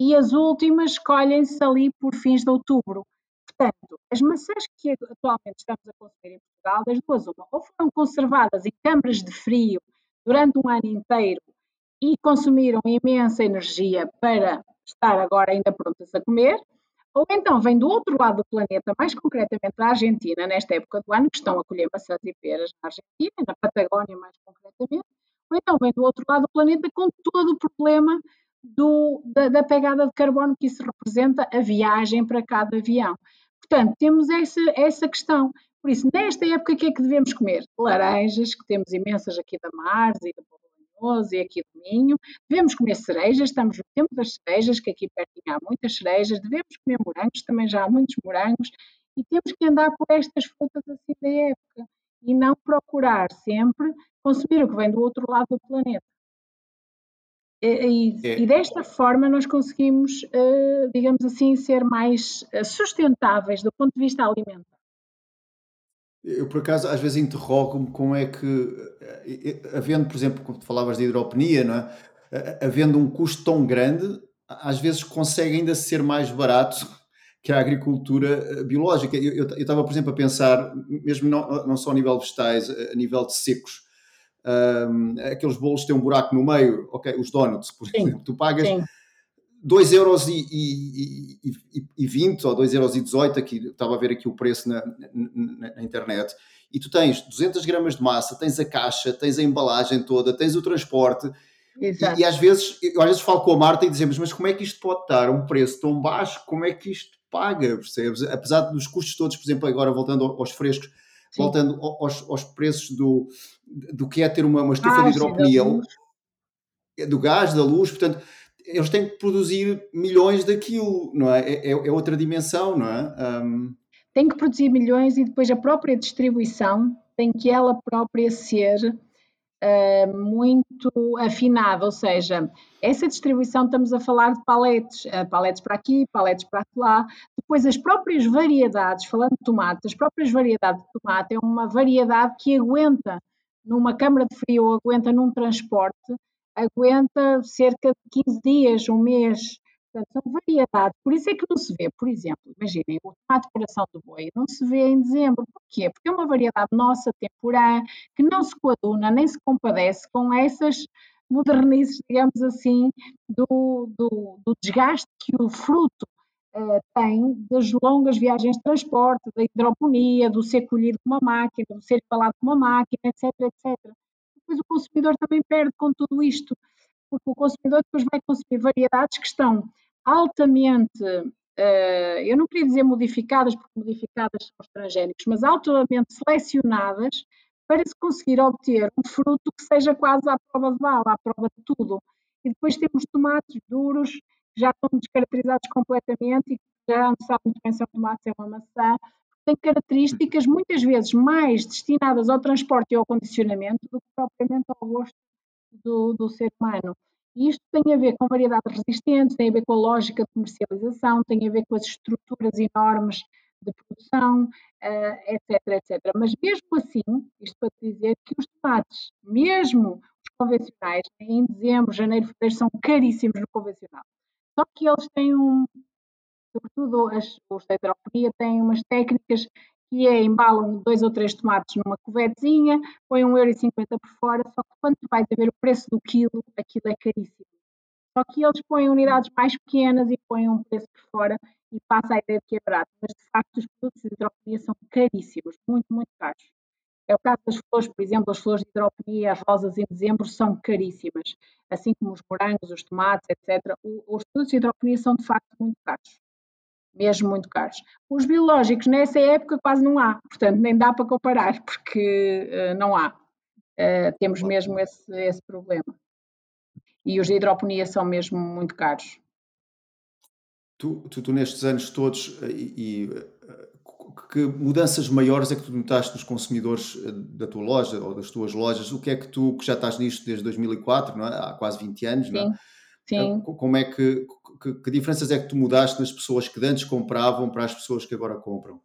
e as últimas colhem-se ali por fins de outubro. Portanto, as maçãs que atualmente estamos a consumir em Portugal, das duas uma, ou foram conservadas em câmaras de frio durante um ano inteiro e consumiram imensa energia para estar agora ainda prontas a comer, ou então vem do outro lado do planeta, mais concretamente da Argentina, nesta época do ano, que estão a colher maçãs e peras na Argentina, na Patagónia mais concretamente, ou então vem do outro lado do planeta com todo o problema do, da, da, pegada de carbono que isso representa a viagem para cada avião. Portanto, temos essa, essa questão. Por isso, nesta época, o que é que devemos comer? Laranjas, que temos imensas aqui da Mars e da E aqui do Minho. Devemos comer cerejas, estamos no tempo das cerejas, que aqui pertinho há muitas cerejas. Devemos comer morangos, também já há muitos morangos. E temos que andar por estas frutas assim da época e não procurar sempre consumir o que vem do outro lado do planeta. E, é. e, desta forma nós conseguimos, uh, digamos assim, ser mais eh, sustentáveis do ponto de vista alimentar. Eu, por acaso, às vezes interrogo-me como é que, eh, havendo, por exemplo, como tu falavas de hidropenia, não é? havendo um custo tão grande, às vezes consegue ainda ser mais barato que a agricultura biológica. Eu, estava, por exemplo, a pensar, mesmo não, não só a nível de vegetais, a nível de secos, um, aqueles bolos têm um buraco no meio, ok, os donuts, por exemplo, tu pagas sim. 2 euros e, e, e, e 20 ou 2 euros e 18, aqui, estava a ver aqui o preço na, na, na, internet, e tu tens 200 gramas de massa, tens a caixa, tens a embalagem toda, tens o transporte, e, às vezes, eu às vezes falo com a Marta e dizemos, mas como é que isto pode estar um preço tão baixo, como é que isto paga, percebes? Apesar dos custos todos, por exemplo, agora voltando aos frescos, Sim. voltando aos, aos, preços do, do que é ter uma, uma estufa de hidropenia, do gás, da luz, portanto, eles têm que produzir milhões daquilo, não é? É, é, é outra dimensão, não é? Um... Tem que produzir milhões e depois a própria distribuição tem que ela própria ser uh, muito afinada, ou seja, essa distribuição estamos a falar de paletes, uh, paletes para aqui, paletes para lá, depois as próprias variedades, falando de tomate, as próprias variedades de tomate é uma variedade que aguenta numa câmara de frio, aguenta num transporte, aguenta cerca de 15 dias, um mês, Portanto, são variedades. Por isso é que não se vê, por exemplo, imaginem, o tomate coração do boi não se vê em dezembro. Porquê? Porque é uma variedade nossa, temporã, que não se coaduna nem se compadece com essas modernices, digamos assim, do, do, do desgaste que o fruto uh, tem das longas viagens de transporte, da hidroponia, do ser colhido com uma máquina, do ser falado com uma máquina, etc, etc. Depois o consumidor também perde com tudo isto porque o consumidor depois vai consumir variedades que estão altamente, uh, eu não queria dizer modificadas, porque modificadas são os transgénicos, mas altamente selecionadas para se conseguir obter um fruto que seja quase à prova de bala, à prova de tudo. E depois temos tomates duros, que já estão descaracterizados completamente e que já não sabe muito bem se é um tomate, se é uma maçã, têm características muitas vezes mais destinadas ao transporte e ao condicionamento do que propriamente ao gosto do, do ser humano. E isto tem a ver com variedades resistentes, tem a ver com a lógica de comercialização, tem a ver com as estruturas enormes de produção, uh, etc, etc. Mas mesmo assim, isto para dizer que os tomates, mesmo os convencionais, em dezembro, janeiro, fevereiro, são caríssimos no convencional. Só que eles têm um, sobretudo as, os da hidroponia, têm umas técnicas que é embalam dois ou três tomates numa cuvetezinha, põe 1,50€ por fora, só que quando tu vais a ver o preço do quilo, aquilo é caríssimo. Só que eles põem unidades mais pequenas e põem um preço por fora e passa a ideia de que é barato, mas de facto os produtos de hidroponia são caríssimos, muito, muito caros. É o caso das flores, por exemplo, as flores de hidroponia, as rosas em dezembro são caríssimas, assim como os morangos, os tomates, etc. Os produtos de hidroponia são de facto muito caros mesmo muito caros. Os biológicos nessa época quase não há, portanto nem dá para comparar, porque uh, não há. Uh, temos mesmo esse, esse problema. E os de hidroponia são mesmo muito caros. Tu, tu, tu nestes anos todos, eh, e, e, que mudanças maiores é que tu notaste nos consumidores da tua loja ou das tuas lojas? O que é que tu, que já estás nisto desde 2004, não é? há quase 20 anos, Sim. não é? Sim. Como é que, que, que, diferenças é que tu mudaste nas pessoas que antes compravam para as pessoas que agora compram?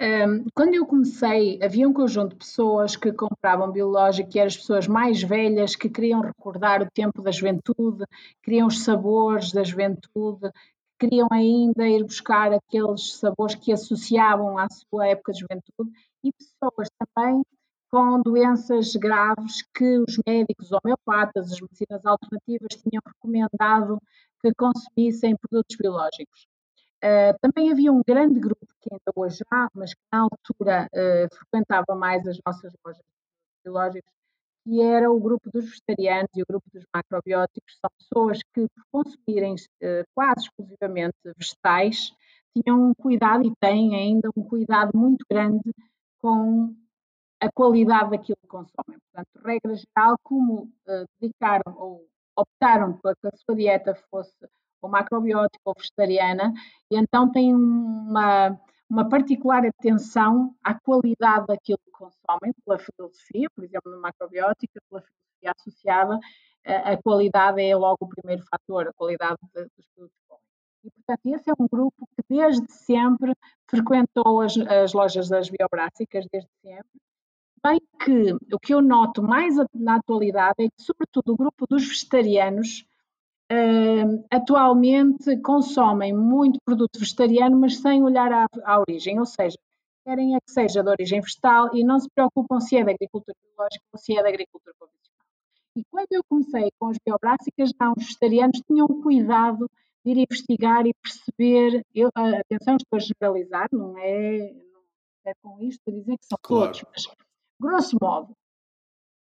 Um, quando eu comecei, havia um conjunto de pessoas que compravam biológico, que eram as pessoas mais velhas, que queriam recordar o tempo da juventude, queriam os sabores da juventude, queriam ainda ir buscar aqueles sabores que associavam à sua época de juventude, e pessoas também com doenças graves que os médicos homeopatas, as medicinas alternativas tinham recomendado que consumissem produtos biológicos. Uh, também havia um grande grupo que ainda hoje há, mas que na altura uh, frequentava mais as nossas lojas biológicas, que era o grupo dos vegetarianos e o grupo dos macrobióticos. São pessoas que, por consumirem uh, quase exclusivamente vegetais, tinham um cuidado e têm ainda um cuidado muito grande com a qualidade daquilo que consomem. Portanto, regra geral, como dedicaram ou optaram para que a sua dieta fosse ou macrobiótica ou vegetariana, e então têm uma, uma particular atenção à qualidade daquilo que consomem, pela filosofia, por exemplo, no macrobiótica, pela filosofia associada, a, a qualidade é logo o primeiro fator, a qualidade de, dos produtos. E, portanto, esse é um grupo que desde sempre frequentou as, as lojas das biobrássicas, desde sempre, bem que o que eu noto mais na atualidade é que, sobretudo, o grupo dos vegetarianos uh, atualmente consomem muito produto vegetariano, mas sem olhar à, à, origem, ou seja, querem é que seja de origem vegetal e não se preocupam se é da agricultura biológica ou se é da agricultura convencional. E quando eu comecei com as biobrássicas, já os vegetarianos tinham cuidado de ir investigar e perceber, eu, atenção, estou a generalizar, não é, não é com isto a dizer que são claro. todos, mas Grosso modo,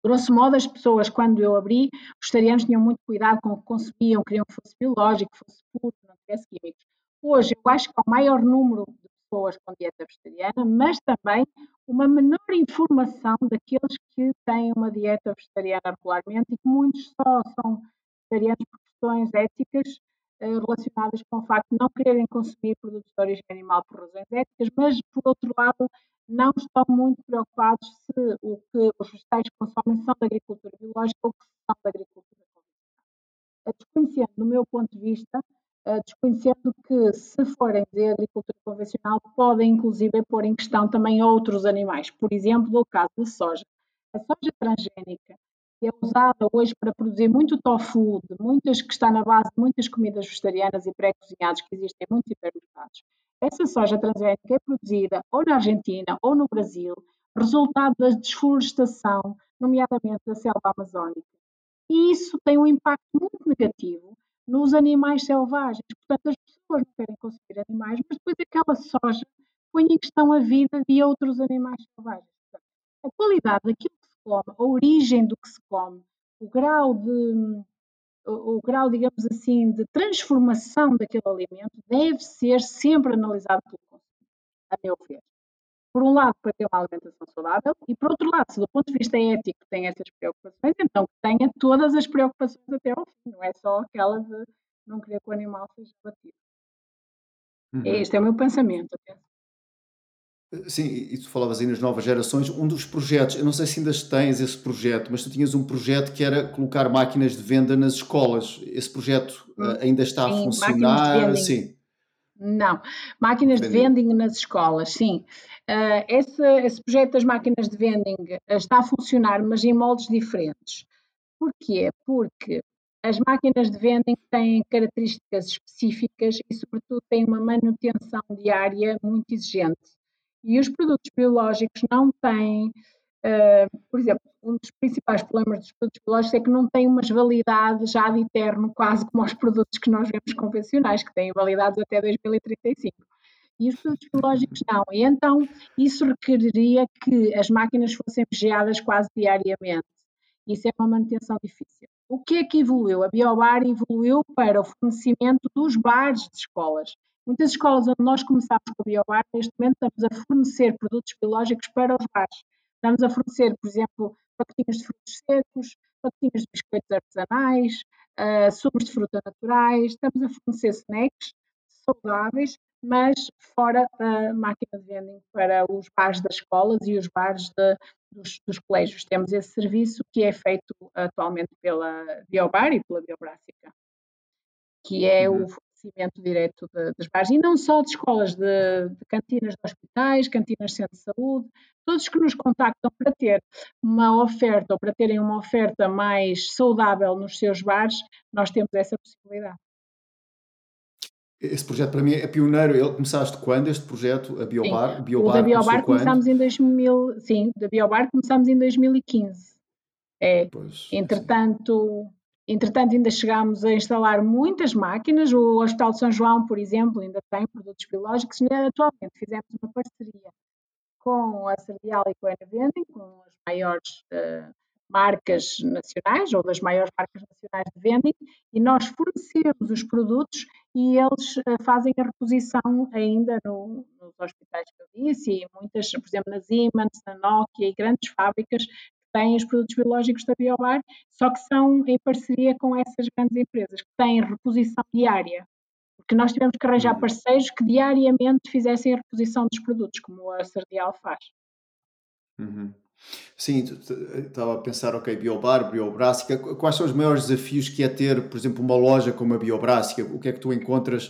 grosso modo, as pessoas, quando eu abri, os vegetarianos tinham muito cuidado com o que consumiam, queriam que fosse biológico, fosse puro, não tivesse químicos. Hoje, eu acho que há o maior número de pessoas com dieta vegetariana, mas também uma menor informação daqueles que têm uma dieta vegetariana regularmente e que muitos só são vegetarianos por questões éticas eh, relacionadas com o facto de não quererem consumir produtos de origem animal por razões éticas, mas, por outro lado, não estão muito preocupados se o que os vegetais consomem são da agricultura biológica ou que são da agricultura convencional. Desconhecendo, do meu ponto de vista, desconhecendo que, se forem de agricultura convencional, podem inclusive pôr em questão também outros animais. Por exemplo, no caso da soja. A soja transgénica, é usada hoje para produzir muito tofu, de muitas, que está na base de muitas comidas vegetarianas e pré-cozinhados que existem em muitos hipermercados. Essa soja transgénica é produzida ou na Argentina ou no Brasil, resultado da desflorestação, nomeadamente da selva amazónica. E isso tem um impacto muito negativo nos animais selvagens. Portanto, as pessoas não querem consumir animais, mas depois aquela soja põe em questão a vida de outros animais selvagens. Portanto, a qualidade daquilo que se come, a origem do que se come, o grau de o, o grau, digamos assim, de transformação daquele alimento deve ser sempre analisado pelo consumidor, a meu ver por um lado, para ter uma alimentação saudável, e por outro lado, se do ponto de vista ético tem essas preocupações, então que tenha todas as preocupações até ao fim, não é só aquela de não querer que o animal seja batido. Uhum. Este é o meu pensamento. Sim, e tu falavas aí nas novas gerações, um dos projetos, eu não sei se ainda tens esse projeto, mas tu tinhas um projeto que era colocar máquinas de venda nas escolas. Esse projeto hum, ainda está sim, a funcionar? Sim. Não, máquinas de vending nas escolas, sim. Uh, esse, esse, projeto das máquinas de vending está a funcionar, mas em moldes diferentes. Porquê? Porque as máquinas de vending têm características específicas e, sobretudo, têm uma manutenção diária muito exigente. E os produtos biológicos não têm, uh, por exemplo, um dos principais problemas dos produtos biológicos é que não têm umas validades já de eterno, quase como os produtos que nós vemos convencionais, que têm validades até 2035 e os produtos biológicos não. E então isso requeriria que as máquinas fossem vigiadas quase diariamente. Isso é uma manutenção difícil. O que é que evoluiu? A Biobar evoluiu para o fornecimento dos bares de escolas. Muitas escolas onde nós começámos com a Biobar, neste momento estamos a fornecer produtos biológicos para os bares. Estamos a fornecer, por exemplo, pacotinhos de frutos secos, pacotinhos de biscoitos artesanais, uh, sumos de fruta naturais, estamos a fornecer snacks saudáveis mas fora da máquina de vending para os bares das escolas e os bares de, dos, dos, colégios. Temos esse serviço que é feito atualmente pela Biobar e pela Biobrásica, que é uhum. o fornecimento direto de, dos bares, e não só de escolas, de, de, cantinas de hospitais, cantinas de centro de saúde, todos que nos contactam para ter uma oferta ou para terem uma oferta mais saudável nos seus bares, nós temos essa possibilidade. Esse projeto para mim é pioneiro. Ele começaste quando este projeto, a Biobar? Sim, Biobar o da Biobar começámos em 2000, sim, da Biobar começámos em 2015. É, pois, entretanto, entretanto ainda chegámos a instalar muitas máquinas. O Hospital de São João, por exemplo, ainda tem produtos biológicos. Atualmente fizemos uma parceria com a Cerdial e com a Enavending, com as maiores uh, marcas nacionais ou das maiores marcas nacionais de vending e nós fornecemos os produtos e eles uh, fazem a reposição ainda no, nos hospitais que eu disse e muitas, por exemplo, na Siemens, na Nokia e grandes fábricas têm os produtos biológicos da Biobar, só que são em parceria com essas grandes empresas que têm reposição diária. Porque nós tivemos que arranjar uhum. parceiros que diariamente fizessem a reposição dos produtos, como a Sardial faz. Uhum. Sim, estava a pensar, ok, Biobar, Biobrásica, quais são os maiores desafios que é ter, por exemplo, uma loja como a Biobrásica? O que é que tu encontras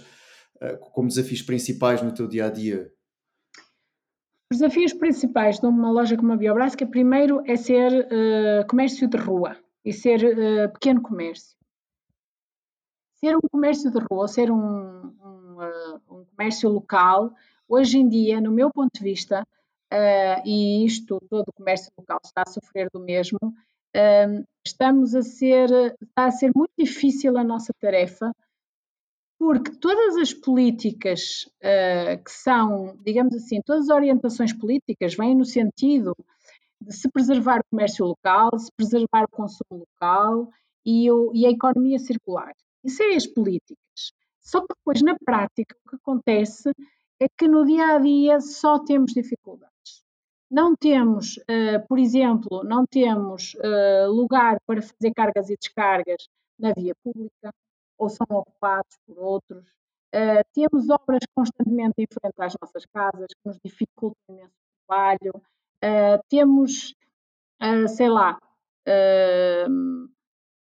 uh, como desafios principais no teu dia a dia? Os desafios principais de uma loja como a Biobrásica, primeiro, é ser uh, comércio de rua e ser uh, pequeno comércio. Ser um comércio de rua ser um, um, um comércio local, hoje em dia, no meu ponto de vista, uh, e isto, todo o comércio local está a sofrer do mesmo, uh, estamos a ser, está a ser muito difícil a nossa tarefa, porque todas as políticas uh, que são, digamos assim, todas as orientações políticas vêm no sentido de se preservar o comércio local, se preservar o consumo local e, o, e a economia circular. Isso é as políticas. Só que depois, na prática, o que acontece é que no dia a dia só temos dificuldades. Não temos, uh, por exemplo, não temos uh, lugar para fazer cargas e descargas na via pública ou são ocupados por outros. Uh, temos obras constantemente em frente às nossas casas que nos dificultam imenso o trabalho. temos, sei lá,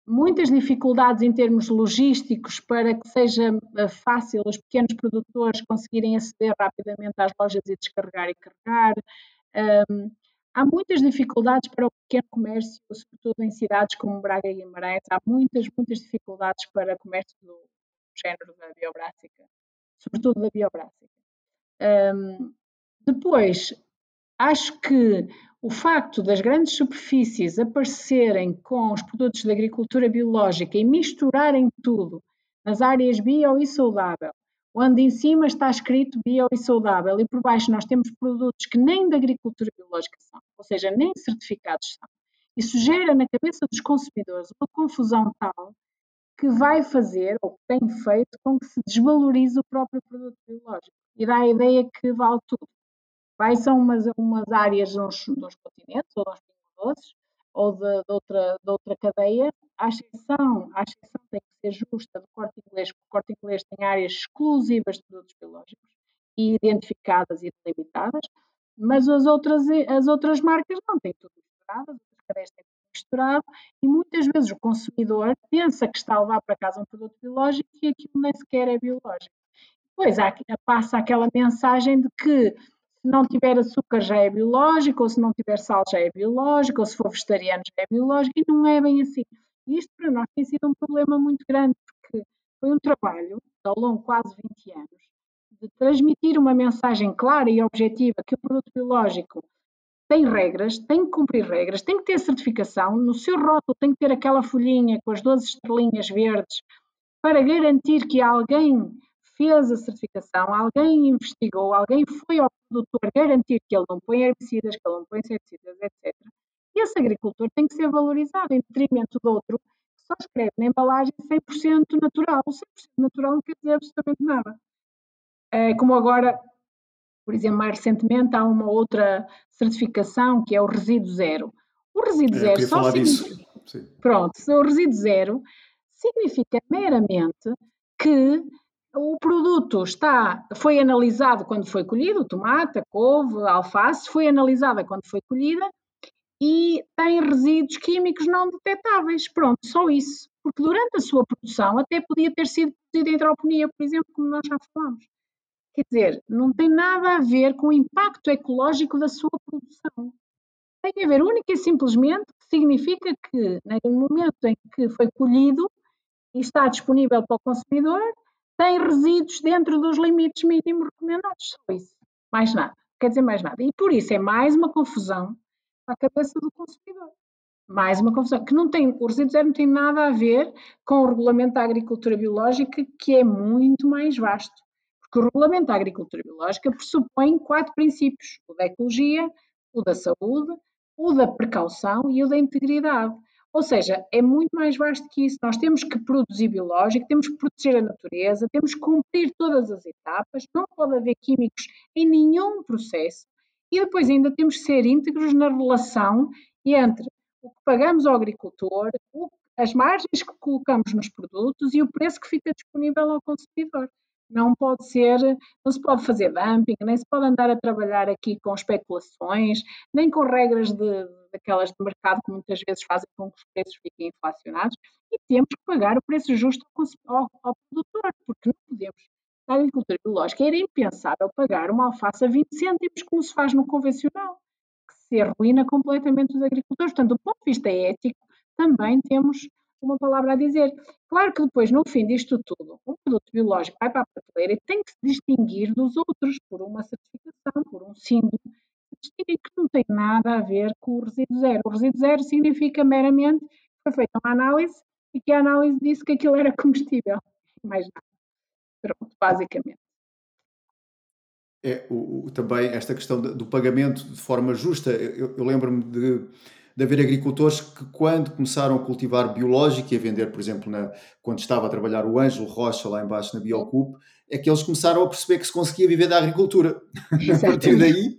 muitas dificuldades em termos logísticos para que seja fácil os pequenos produtores conseguirem aceder rapidamente às lojas e descarregar e carregar. Há muitas dificuldades para o pequeno comércio, sobretudo em cidades como Braga e Guimarães, há muitas, muitas dificuldades para o comércio do género da biobrássica, sobretudo da biobrássica. Um, depois, acho que o facto das grandes superfícies aparecerem com os produtos da agricultura biológica e misturarem tudo nas áreas bio e saudável, onde em cima está escrito bio e saudável e por baixo nós temos produtos que nem da agricultura biológica são, ou seja, nem certificados são. Isso gera na cabeça dos consumidores uma confusão tal que vai fazer, ou tem feito, com que se desvalorize o próprio produto biológico e dá a ideia que vale tudo. Vai são umas, umas áreas nos, nos continentes ou nos doces ou de, de, outra, de outra cadeia, a exceção, a exceção tem que justa do corte inglês, porque o corte inglês tem áreas exclusivas de produtos biológicos e identificadas e delimitadas, mas as outras, as outras marcas não têm tudo misturado, as outras cadeias têm tudo misturado e muitas vezes o consumidor pensa que está a levar para casa um produto biológico e aquilo nem sequer é biológico. Depois há, passa aquela mensagem de que se não tiver açúcar já é biológico, ou se não tiver sal já é biológico, ou se for vegetariano já é biológico, e não é bem assim. Isto para nós tem sido um problema muito grande, porque foi um trabalho, ao longo de quase 20 anos, de transmitir uma mensagem clara e objetiva que o produto biológico tem regras, tem que cumprir regras, tem que ter certificação, no seu rótulo tem que ter aquela folhinha com as 12 estrelinhas verdes para garantir que alguém fez a certificação, alguém investigou, alguém foi ao produtor garantir que ele não põe herbicidas, que ele não põe inseticidas, etc. E esse agricultor tem que ser valorizado em detrimento do outro que só escreve na embalagem 100% natural. O 100% natural não quer dizer absolutamente nada. É, como agora, por exemplo, mais recentemente há uma outra certificação que é o resíduo zero. O resíduo é, zero só significa... Pronto, o resíduo zero significa meramente que o produto está, foi analisado quando foi colhido, o tomate, a couve, a alface, foi analisada quando foi colhida e tem resíduos químicos não detectáveis. Pronto, só isso. Porque durante a sua produção até podia ter sido produzido em hidroponia, por exemplo, como nós já falamos. Quer dizer, não tem nada a ver com o impacto ecológico da sua produção. Tem a ver única e simplesmente que significa que, no momento em que foi colhido e está disponível para o consumidor, tem resíduos dentro dos limites mínimos recomendados. Só isso. Mais nada. Quer dizer mais nada. E por isso é mais uma confusão à cabeça do consumidor. Mais uma confusão. Que não tem, o resíduo zero não tem nada a ver com o regulamento da agricultura biológica, que é muito mais vasto. Porque o regulamento da agricultura biológica pressupõe quatro princípios: o da ecologia, o da saúde, o da precaução e o da integridade. Ou seja, é muito mais vasto que isso. Nós temos que produzir biológico, temos que proteger a natureza, temos que cumprir todas as etapas, não pode haver químicos em nenhum processo e depois ainda temos que ser íntegros na relação entre o que pagamos ao agricultor, as margens que colocamos nos produtos e o preço que fica disponível ao consumidor. Não pode ser, não se pode fazer dumping, nem se pode andar a trabalhar aqui com especulações, nem com regras de, daquelas de mercado que muitas vezes fazem com que os preços fiquem inflacionados e temos que pagar o preço justo ao, ao produtor, porque não podemos. Na agricultura biológica era impensável pagar uma alface a 20 cêntimos como se faz no convencional, que se arruína completamente os agricultores. Portanto, do ponto de vista ético, também temos uma palavra a dizer. Claro que depois, no fim disto tudo, um produto biológico vai para a prateleira e tem que se distinguir dos outros por uma certificação, por um símbolo, que não tem nada a ver com o resíduo zero. O resíduo zero significa meramente que foi feita uma análise e que a análise disse que aquilo era comestível. Mais nada. Pronto, basicamente. É, o, o, também esta questão do, pagamento de forma justa, eu, eu lembro-me de de haver agricultores que, quando começaram a cultivar biológico e a vender, por exemplo, na, quando estava a trabalhar o Ângelo Rocha lá embaixo na Biocup, é que eles começaram a perceber que se conseguia viver da agricultura. a partir daí,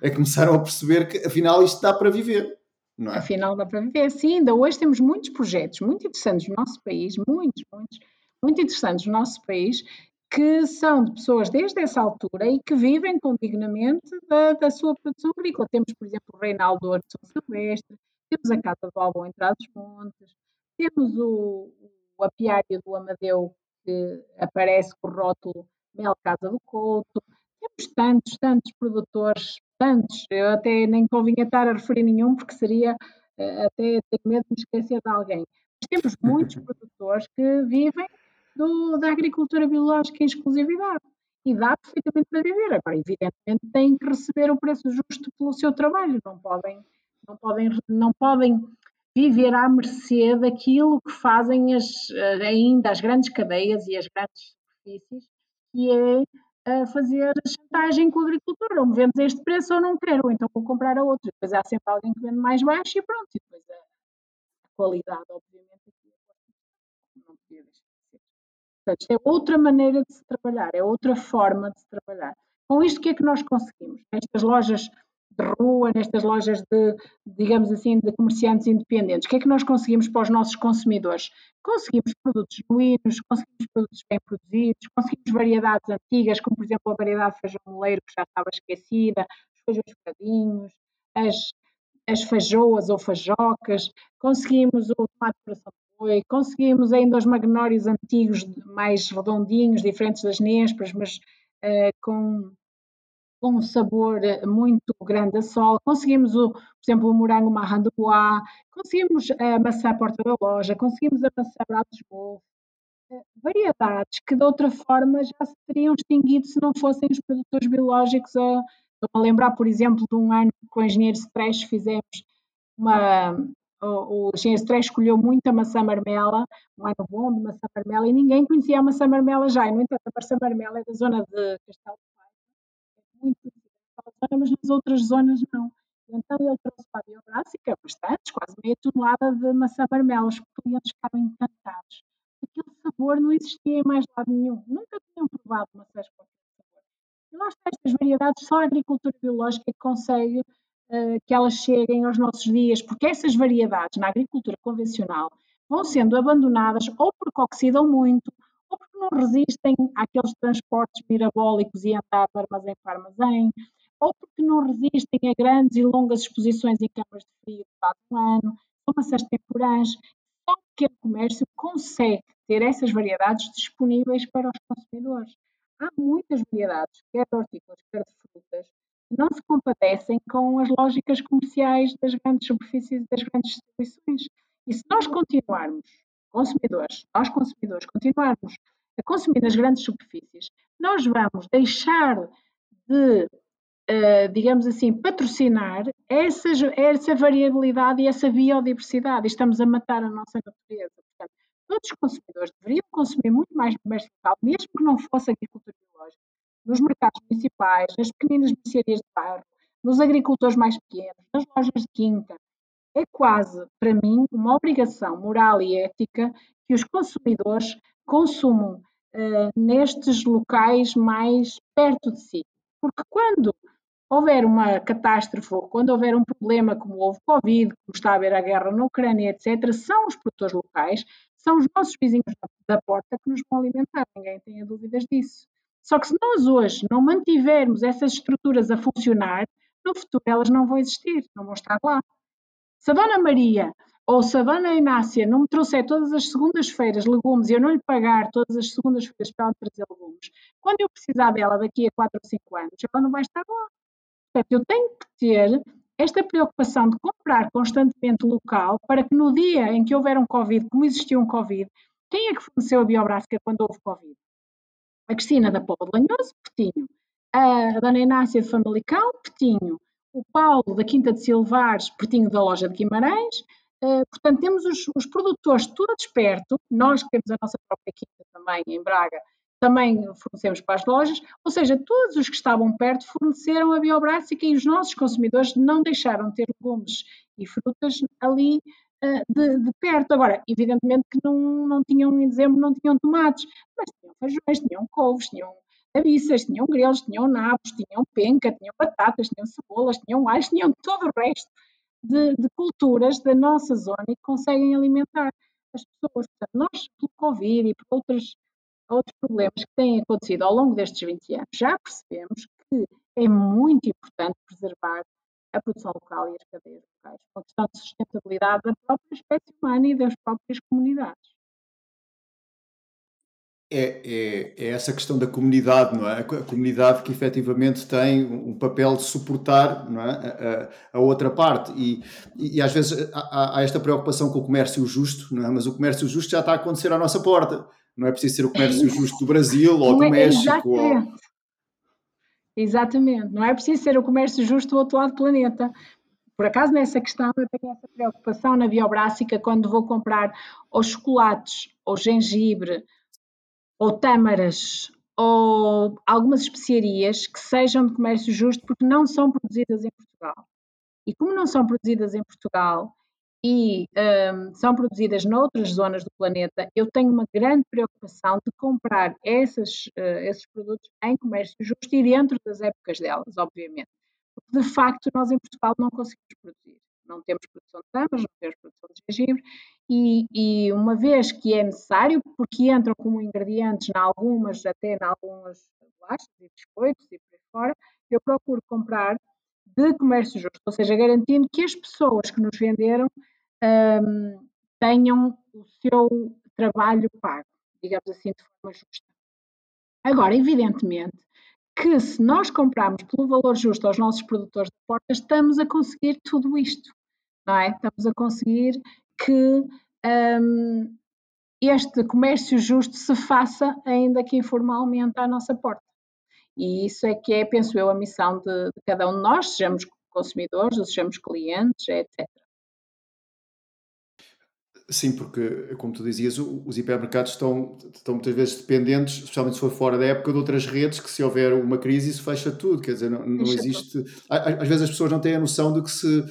é começaram a perceber que afinal isto dá para viver. Não é? Afinal dá para viver. Sim, ainda hoje temos muitos projetos muito interessantes no nosso país, muitos, muitos, muito interessantes no nosso país, que são de pessoas desde essa altura e que vivem com dignamente da, da sua produção agrícola. Temos, por exemplo, o Reinaldo de São Silvestre, temos a Casa do Albon em Trás-os-Montes, temos o, o apiário do Amadeu, que aparece com o rótulo Mel Casa do Couto, temos tantos, tantos produtores, tantos, eu até nem convinha estar a referir nenhum, porque seria, eh, até tenho medo de me esquecer de alguém. Mas temos muitos produtores que vivem do, da agricultura biológica em exclusividade. E dá perfeitamente para viver. Agora, evidentemente, têm que receber o preço justo pelo seu trabalho. Não podem, não podem, não podem viver à mercê daquilo que fazem as, ainda as grandes cadeias e as grandes superfícies, que é fazer chantagem com a agricultura. Ou me vendes a este preço ou não quero, ou então vou comprar a outro. Depois há sempre alguém que vende mais baixo e pronto. E depois a, qualidade, obviamente, não podia deixar. Portanto, é outra maneira de se trabalhar, é outra forma de se trabalhar. Com isto, o que é que nós conseguimos? Nestas lojas de rua, nestas lojas de, digamos assim, de comerciantes independentes, o que é que nós conseguimos para os nossos consumidores? Conseguimos produtos genuínos, conseguimos produtos bem produzidos, conseguimos variedades antigas, como por exemplo a variedade de feijão moleiro que já estava esquecida, os feijões fradinhos, as, as fajoas ou fajocas, conseguimos o tomate de coração foi, conseguimos ainda os magnórios antigos, mais redondinhos, diferentes das nésperas, mas uh, com, com um sabor muito grande a sol. Conseguimos, o, por exemplo, o morango marran de bois, conseguimos a maçã porta da loja, conseguimos a maçã braços variedades que de outra forma já se teriam extinguido se não fossem os produtores biológicos a, Estou a lembrar, por exemplo, de um ano que com o engenheiro Stress fizemos uma, o, o Engenheiro escolheu muito a maçã marmela, um ano bom de maçã marmela, e ninguém conhecia a maçã marmela já. E, no entanto, a maçã marmela é da zona de Castelo é muito conhecida mas nas outras zonas não. Então ele trouxe para a Biográfica bastantes, quase meia tonelada de maçã marmela. Os clientes ficaram encantados. Aquele sabor não existia em mais lado nenhum. Nunca tinham provado maçãs com aquele sabor. E lá está, estas variedades, só a agricultura biológica é consegue que elas cheguem aos nossos dias, porque essas variedades na agricultura convencional vão sendo abandonadas ou porque oxidam muito, ou porque não resistem àqueles transportes mirabólicos e andar de armazém para armazém, ou porque não resistem a grandes e longas exposições em câmaras de frio quase um ano, maçãs temporãs. Só o pequeno comércio consegue ter essas variedades disponíveis para os consumidores. Há muitas variedades, quer de hortícolas, quer de frutas, não se compadecem com as lógicas comerciais das grandes superfícies e das grandes distribuições. E se nós continuarmos, consumidores, nós consumidores, continuarmos a consumir nas grandes superfícies, nós vamos deixar de, uh, digamos assim, patrocinar essa, essa variabilidade e essa biodiversidade. E estamos a matar a nossa natureza. Portanto, todos os consumidores deveriam consumir muito mais comércio local, mesmo que não fosse agricultura biológica nos mercados municipais, nas pequenas mercearias de bairro, nos agricultores mais pequenos, nas lojas de quinta. É quase, para mim, uma obrigação moral e ética que os consumidores consumam uh, nestes locais mais perto de si. Porque quando houver uma catástrofe, ou quando houver um problema como houve Covid, como está a haver a guerra na Ucrânia, etc., são os produtores locais, são os nossos vizinhos da porta que nos vão alimentar, ninguém tenha dúvidas disso. Só que se nós hoje não mantivermos essas estruturas a funcionar, no futuro elas não vão existir, não vão estar lá. Se a Dona Maria ou se a Dona Inácia não me trouxer todas as segundas-feiras legumes e eu não lhe pagar todas as segundas-feiras para ela trazer legumes, quando eu precisar dela daqui a 4 ou 5 anos, ela não vai estar lá. Portanto, eu tenho que ter esta preocupação de comprar constantemente local para que no dia em que houver um Covid, como existiu um Covid, quem é que forneceu a biográfica quando houve Covid? A Cristina da Póvoa de Lanhoso, Petinho, a Dona Inácia de Famalicão, Petinho, o Paulo da Quinta de Silvares, Petinho da Loja de Guimarães, Uh, portanto, temos os, os, produtores todos perto, nós que temos a nossa própria quinta também em Braga, também fornecemos para as lojas, ou seja, todos os que estavam perto forneceram a biobrássica e os nossos consumidores não deixaram de ter legumes e frutas ali de, de, perto. Agora, evidentemente que não, não tinham em dezembro, não tinham tomates, mas tinham feijões, tinham couves, tinham, abiças, tinham grelos, tinham nabos, tinham penca, tinham batatas, tinham cebolas, tinham alhos, tinham todo o resto de, de, culturas da nossa zona e que conseguem alimentar as pessoas. Portanto, nós, pelo Covid e por outros, outros problemas que têm acontecido ao longo destes 20 anos, já percebemos que é muito importante preservar a produção local e as cadeias locais, uma questão de sustentabilidade da própria espécie humana e das próprias comunidades. É, é, é, essa questão da comunidade, não é? A comunidade que efetivamente tem um papel de suportar não é? a, a, a outra parte. E, e, às vezes há, há, esta preocupação com o comércio justo, não é? mas o comércio justo já está a acontecer à nossa porta. Não é preciso ser o comércio justo do Brasil ou do é México. Ou... exatamente, não é preciso ser o comércio justo do outro lado do planeta. Por acaso, nessa questão, eu tenho essa preocupação na biobrássica quando vou comprar ou chocolates ou gengibre ou tâmaras ou algumas especiarias que sejam de comércio justo porque não são produzidas em Portugal. E como não são produzidas em Portugal e um, são produzidas noutras zonas do planeta, eu tenho uma grande preocupação de comprar essas, uh, esses produtos em comércio justo e dentro das épocas delas, obviamente. Porque, de facto, nós em Portugal não conseguimos produzir não temos produção de tâmaras, não temos produção de gengibre, e, e, uma vez que é necessário, porque entram como ingredientes em algumas, até em algumas bolachas e biscoitos e por aí fora, eu procuro comprar de comércio justo, ou seja, garantindo que as pessoas que nos venderam um, tenham o seu trabalho pago, digamos assim, de forma justa. Agora, evidentemente, que se nós comprarmos pelo valor justo aos nossos produtores de porta, estamos a conseguir tudo isto não é? Estamos a conseguir que um, este comércio justo se faça, ainda que informalmente, à nossa porta. E isso é que é, penso eu, a missão de, de cada um de nós, sejamos consumidores ou sejamos clientes, etc. Sim, porque, como tu dizias, os hipermercados estão, estão muitas vezes dependentes, especialmente se for fora da época, de outras redes, que se houver uma crise, isso fecha tudo. Quer dizer, não, não existe. Às vezes as pessoas não têm a noção de que se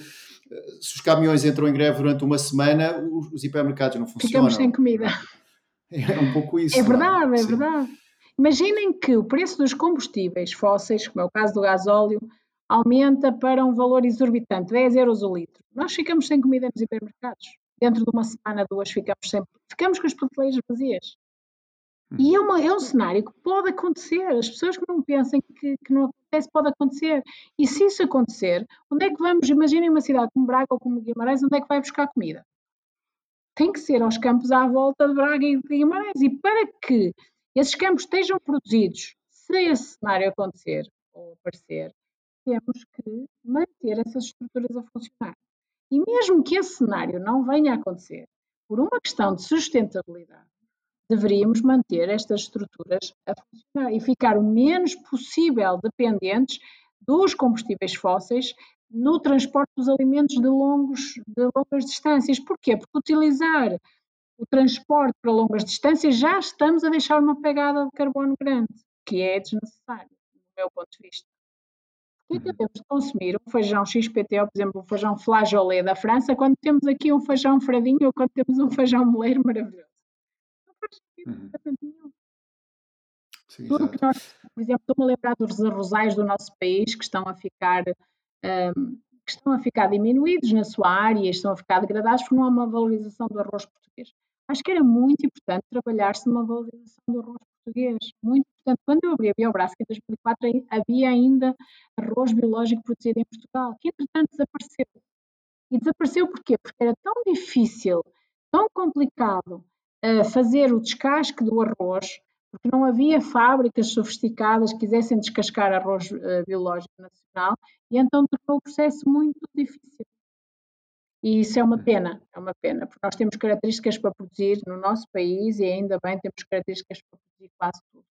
se os caminhões entram em greve durante uma semana, os, os hipermercados não funcionam. Ficamos sem comida. É um pouco isso. É, é? verdade, é, é verdade. Imaginem que o preço dos combustíveis fósseis, como é o caso do gasóleo, aumenta para um valor exorbitante, 10 euros o litro. Nós ficamos sem comida nos hipermercados. Dentro de uma semana, duas, ficamos sem. Ficamos com as prateleiras vazias. E é, uma, é, um cenário que pode acontecer. As pessoas que não pensam que, que, não acontece, pode acontecer. E se isso acontecer, onde é que vamos? Imaginem uma cidade como Braga ou como Guimarães, onde é que vai buscar comida? Tem que ser aos campos à volta de Braga e de Guimarães. E para que esses campos estejam produzidos, se esse cenário acontecer ou aparecer, temos que manter essas estruturas a funcionar. E mesmo que esse cenário não venha a acontecer, por uma questão de sustentabilidade, deveríamos manter estas estruturas a funcionar e ficar o menos possível dependentes dos combustíveis fósseis no transporte dos alimentos de, longos, de longas distâncias. Porquê? Porque utilizar o transporte para longas distâncias já estamos a deixar uma pegada de carbono grande, que é desnecessário, do meu ponto de vista. Por que é que temos de consumir um feijão XPT, ou por exemplo, um feijão flageolet da França, quando temos aqui um feijão fradinho ou quando temos um feijão moleiro maravilhoso? Uhum. Sim, Tudo que nós, por exemplo, estou-me a lembrar dos arrozais do nosso país que estão a ficar um, que estão a ficar diminuídos na sua área estão a ficar degradados porque não há uma valorização do arroz português. Acho que era muito importante trabalhar-se numa valorização do arroz português. Muito importante. Quando eu abri a Biobrásica em 2004, havia ainda arroz biológico produzido em Portugal, que entretanto desapareceu. E desapareceu porquê? Porque era tão difícil, tão complicado fazer o descasque do arroz, porque não havia fábricas sofisticadas que quisessem descascar arroz uh, biológico nacional, e então tornou o processo muito difícil. E isso é uma pena, é uma pena, porque nós temos características para produzir no nosso país e ainda bem temos características para produzir quase tudo.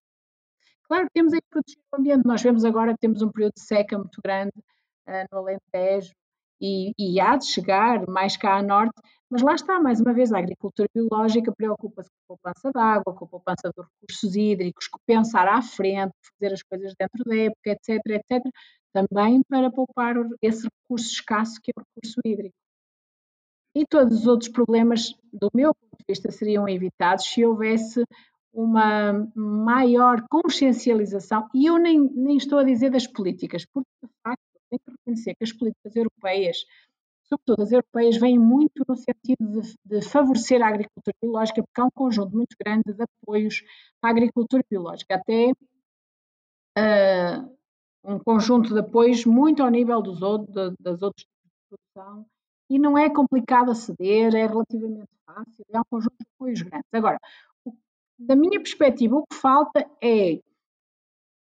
Claro, temos é que proteger o ambiente. Nós vemos agora que temos um período de seca muito grande uh, no Alentejo e, e há de chegar mais cá a norte, mas lá está, mais uma vez, a agricultura biológica preocupa-se com a poupança de água, com a poupança dos recursos hídricos, com pensar à frente, fazer as coisas dentro da época, etc, etc, também para poupar esse recurso escasso que é o recurso hídrico. E todos os outros problemas, do meu ponto de vista, seriam evitados se houvesse uma maior consciencialização, e eu nem, nem estou a dizer das políticas, porque de facto tem que reconhecer que as políticas europeias, sobretudo as europeias, vêm muito no sentido de, de, favorecer a agricultura biológica, porque há um conjunto muito grande de apoios a agricultura biológica, até uh, um conjunto de apoios muito ao nível dos outros, das outras produção, e não é complicado aceder, é relativamente fácil, é um conjunto de apoios grandes. Agora, da minha perspectiva, o que falta é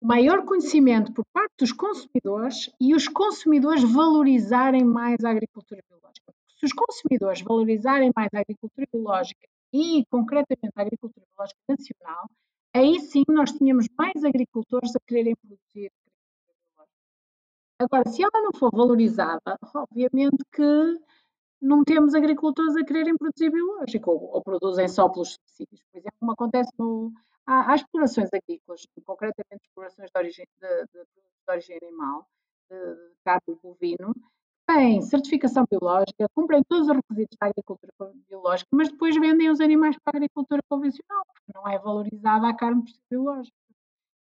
maior conhecimento por parte dos consumidores e os consumidores valorizarem mais a agricultura biológica. Se os consumidores valorizarem mais a agricultura biológica e, concretamente, a agricultura biológica nacional, aí sim nós tínhamos mais agricultores a quererem produzir. Agora, se ela não for valorizada, obviamente que não temos agricultores a quererem produzir biológico ou, ou produzem só pelos subsídios. Por exemplo, como acontece no, há, há explorações agrícolas, concretamente explorações de origem, de, de, de origem animal, de, de carne bovino, têm certificação biológica, cumprem todos os requisitos da agricultura biológica, mas depois vendem os animais para a agricultura convencional, porque não é valorizada a carne biológica.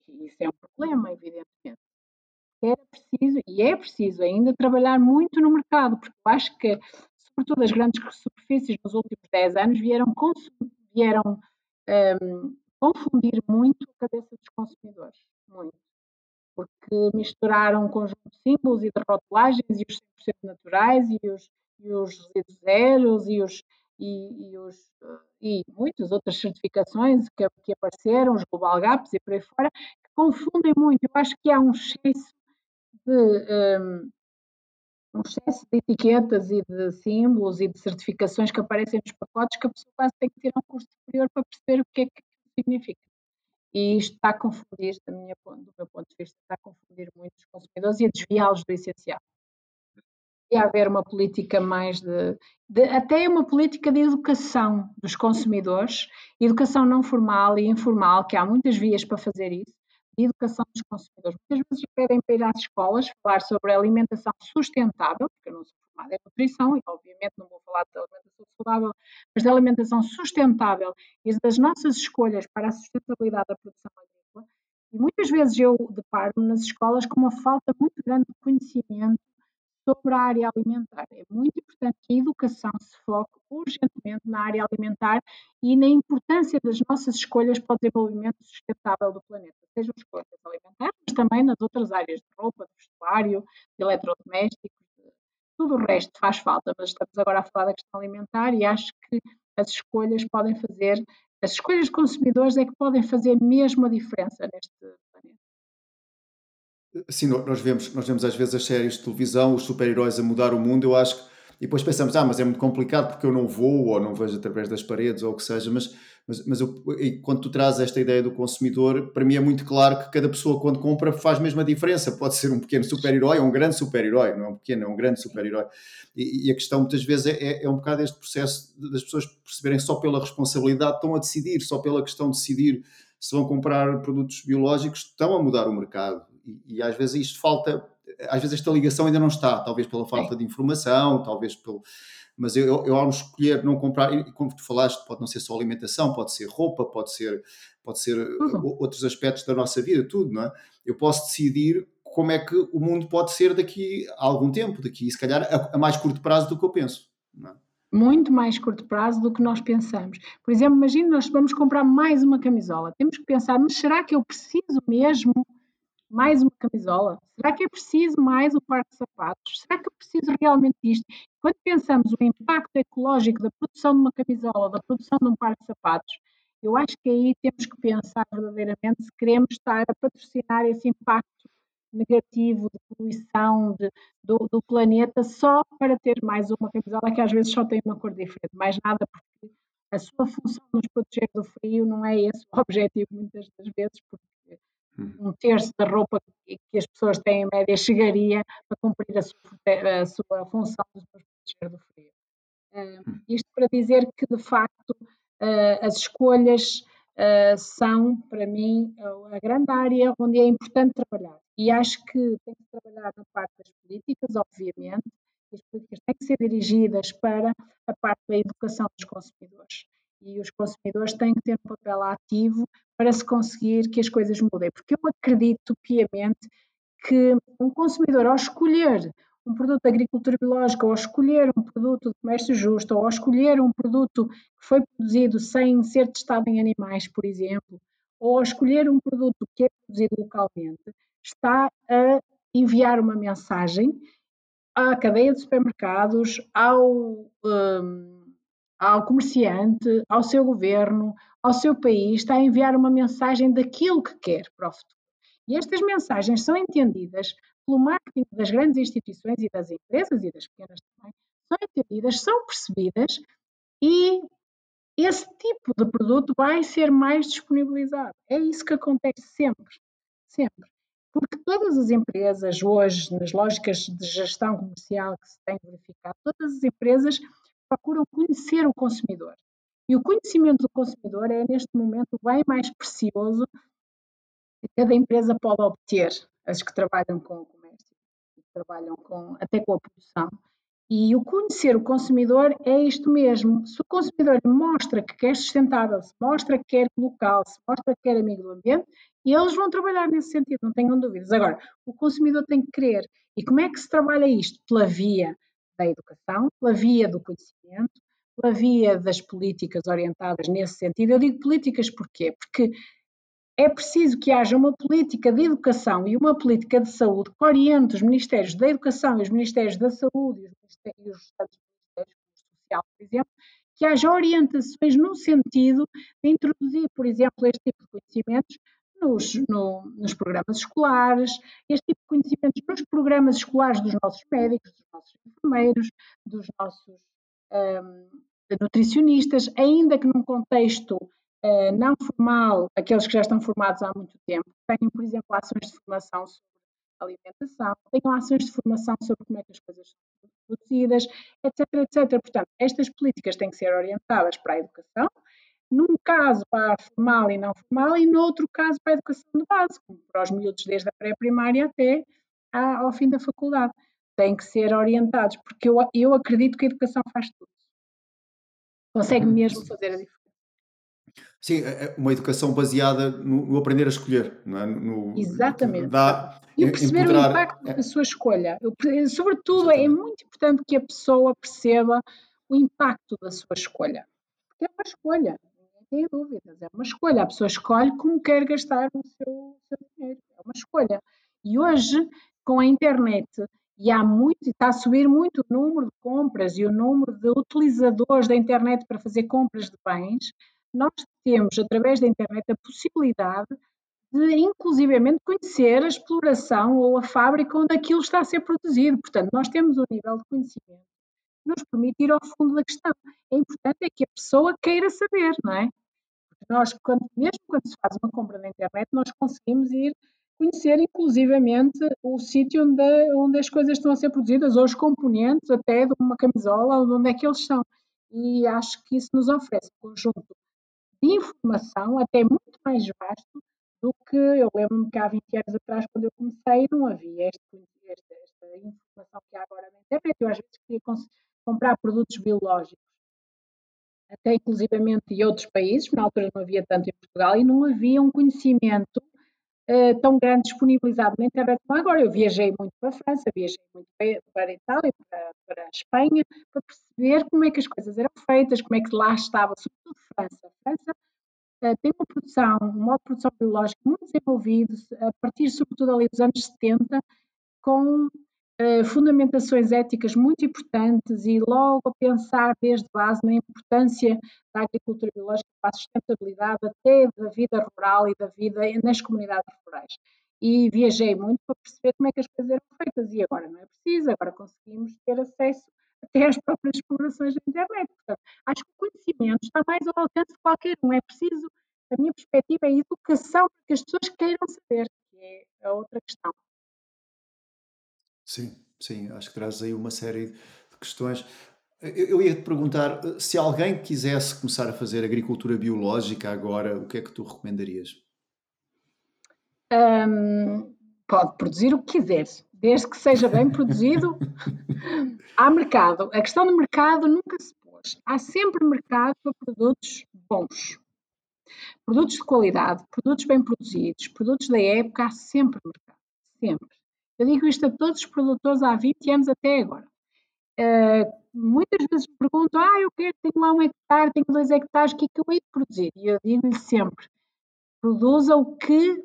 E isso é um problema, evidentemente era preciso, e é preciso ainda, trabalhar muito no mercado, porque eu acho que sobretudo as grandes superfícies nos últimos 10 anos, vieram, vieram um, confundir muito a cabeça dos consumidores. Muito. Porque misturaram um conjunto de símbolos e de rotulagens e os 100% naturais e os, e os resíduos zeros e os, e, e, os, e muitas outras certificações que, que, apareceram, os Global Gaps e por aí fora, que confundem muito. Eu acho que há um excesso de, um, um excesso de etiquetas e de símbolos e de certificações que aparecem nos pacotes que a pessoa quase tem que ter um curso superior para perceber o que é que significa. E isto está a confundir, da minha, do meu ponto de vista, está a confundir muito os consumidores e a desviá-los do essencial. E haver uma política mais de, de, até uma política de educação dos consumidores, educação não formal e informal, que há muitas vias para fazer isso, de educação dos consumidores. Muitas vezes pedem para ir às escolas falar sobre alimentação sustentável, porque eu não sou formada em nutrição e, obviamente, não vou falar de alimentação saudável, mas de alimentação sustentável e das nossas escolhas para a sustentabilidade da produção agrícola. E muitas vezes eu deparo-me nas escolas com uma falta muito grande de conhecimento sobre a área alimentar. É muito importante que a educação se foque urgentemente na área alimentar e na importância das nossas escolhas para o desenvolvimento sustentável do planeta, sejam escolhas alimentares, mas também nas outras áreas de roupa, de vestuário, de eletrodomésticos, tudo o resto faz falta, mas estamos agora a falar da questão alimentar e acho que as escolhas podem fazer, as escolhas de consumidores é que podem fazer mesmo a diferença neste planeta. Sim, nós vemos, nós vemos às vezes as séries de televisão, os super-heróis a mudar o mundo, eu acho que e depois pensamos, ah, mas é muito complicado porque eu não vou ou não vejo através das paredes ou o que seja, mas, mas, mas eu, quando tu trazes esta ideia do consumidor, para mim é muito claro que cada pessoa quando compra faz mesmo a diferença. Pode ser um pequeno super-herói ou um grande super-herói, não é um pequeno, é um grande super-herói. E, e, a questão muitas vezes é, é, é um bocado este processo das pessoas perceberem só pela responsabilidade, estão a decidir, só pela questão de decidir se vão comprar produtos biológicos, estão a mudar o mercado. E, e às vezes isto falta às vezes esta ligação ainda não está, talvez pela falta de informação, talvez pelo. Mas eu, eu, eu ao escolher não comprar, e como tu falaste, pode não ser só alimentação, pode ser roupa, pode ser, pode ser uhum. outros aspectos da nossa vida, tudo, não é? Eu posso decidir como é que o mundo pode ser daqui a algum tempo, daqui, se calhar, a, a mais curto prazo do que eu penso. Não é? muito mais curto prazo do que nós pensamos. Por exemplo, imagine nós vamos comprar mais uma camisola. Temos que pensar, mas será que eu preciso mesmo mais uma camisola? Será que é preciso mais um par de sapatos? Será que eu preciso realmente disto? Quando pensamos o impacto ecológico da produção de uma camisola, da produção de um par de sapatos, eu acho que aí temos que pensar verdadeiramente se queremos estar a patrocinar esse impacto negativo de poluição de, do, do, planeta só para ter mais uma camisola que às vezes só tem uma cor diferente, mais nada porque a sua função nos proteger do frio não é esse o objetivo muitas das vezes, porque um terço da roupa que, que, as pessoas têm em média chegaria para cumprir a sua, a sua função de nos proteger do frio. Uh, isto para dizer que, de facto, uh, as escolhas uh, são, para mim, a grande área onde é importante trabalhar. E acho que tem que trabalhar na parte das políticas, obviamente, as políticas têm que ser dirigidas para a parte da educação dos consumidores. E os consumidores têm que ter um papel ativo para se conseguir que as coisas mudem, porque eu acredito piamente que um consumidor, ao escolher um produto de agricultura biológica, ou escolher um produto de comércio justo, ou escolher um produto que foi produzido sem ser testado em animais, por exemplo, ou escolher um produto que é produzido localmente, está a enviar uma mensagem à cadeia de supermercados, ao, um, ao comerciante, ao seu governo, ao seu país, está a enviar uma mensagem daquilo que quer para o futuro. E estas mensagens são entendidas pelo marketing das grandes instituições e das empresas e das pequenas também, são entendidas, são percebidas e esse tipo de produto vai ser mais disponibilizado. É isso que acontece sempre, sempre. Porque todas as empresas hoje, nas lógicas de gestão comercial que se tem verificado, todas as empresas procuram conhecer o consumidor. E o conhecimento do consumidor é, neste momento, o bem mais precioso que cada empresa pode obter, as que trabalham com o comércio, que trabalham com, até com a produção. E o conhecer o consumidor é isto mesmo. Se o consumidor mostra que quer sustentável, se mostra que quer local, se mostra que quer amigo do ambiente, eles vão trabalhar nesse sentido, não tenham dúvidas. Agora, o consumidor tem que querer. E como é que se trabalha isto? Pela via da educação, pela via do conhecimento, pela via das políticas orientadas nesse sentido. Eu digo políticas porquê? Porque é preciso que haja uma política de educação e uma política de saúde que oriente os Ministérios da Educação e os Ministérios da Saúde e os, Ministérios, os Ministérios Social, por exemplo, que haja orientações no sentido de introduzir, por exemplo, este tipo de conhecimentos nos, no, nos programas escolares, este tipo de conhecimentos nos programas escolares dos nossos médicos, dos nossos enfermeiros, dos nossos um, nutricionistas, ainda que num contexto uh, não formal, aqueles que já estão formados há muito tempo, tenham, por exemplo, ações de formação sobre alimentação, tenham ações de formação sobre como é que as coisas são produzidas, etc, etc. Portanto, estas políticas têm que ser orientadas para a educação, num caso para a formal e não formal, e no outro caso para a educação de base, como para os miúdos desde a pré-primária até ao fim da faculdade. Têm que ser orientados, porque eu, eu acredito que a educação faz tudo. Consegue uhum. mesmo fazer a diferença. Sim, é, é uma educação baseada no, no aprender a escolher, não é? No, Exatamente. Dá, e perceber empoderar... o impacto é. da sua escolha. Eu, sobretudo, é Exatamente. é muito importante que a pessoa perceba o impacto da sua escolha. Porque é uma escolha, tem dúvidas, é uma escolha. A pessoa escolhe como quer gastar o seu, seu dinheiro, é uma escolha. E hoje, com a internet, e há muito, está a subir muito o número de compras e o número de utilizadores da internet para fazer compras de bens, nós temos, através da internet, a possibilidade de, inclusivamente, conhecer a exploração ou a fábrica onde aquilo está a ser produzido. Portanto, nós temos um nível de conhecimento nos permite ir ao fundo da questão. É importante é que a pessoa queira saber, não é? Nós, quando, mesmo quando se faz uma compra na internet, nós conseguimos ir conhecer inclusivamente o sítio onde, onde as coisas estão a ser produzidas, ou os componentes até de uma camisola, ou de onde é que eles estão. E acho que isso nos oferece um conjunto de informação até muito mais vasto do que eu lembro-me que há 20 anos atrás, quando eu comecei, não havia esta, esta informação que há agora na internet. Eu às vezes queria comprar produtos biológicos, até inclusivamente de outros países, na altura não havia tanto em Portugal, e não havia um conhecimento uh, tão grande disponibilizado na internet como agora. Eu viajei muito para a França, viajei muito para a Itália, para, para a Espanha, para perceber como é que as coisas eram feitas, como é que lá estava, sobretudo França. A França uh, tem uma produção, um modo de produção biológico muito desenvolvido, a partir sobretudo ali dos anos 70, com uh, fundamentações éticas muito importantes e logo a pensar desde base na importância da agricultura biológica para a sustentabilidade até da vida rural e da vida nas comunidades rurais. E viajei muito para perceber como é que as coisas eram feitas e agora não é preciso, agora conseguimos ter acesso até às próprias explorações da internet. Portanto, acho que o conhecimento está mais ao alcance de qualquer um. É preciso, a minha perspectiva é a educação para que as pessoas queiram saber, que é a outra questão. Sim, sim, acho que traz aí uma série de questões. Eu, ia te perguntar se alguém quisesse começar a fazer agricultura biológica agora, o que é que tu recomendarias? Um, pode produzir o que quiser, desde que seja bem produzido. Há mercado. A questão do mercado nunca se pôs. Há sempre mercado para produtos bons. Produtos de qualidade, produtos bem produzidos, produtos da época, há sempre mercado. Sempre. Eu digo isto a todos os produtores há 20 anos até agora. Uh, muitas vezes perguntam, ah, eu quero, tenho lá um hectare, tenho dois hectares, o que é que eu hei de produzir? E eu digo-lhe sempre, produza o que,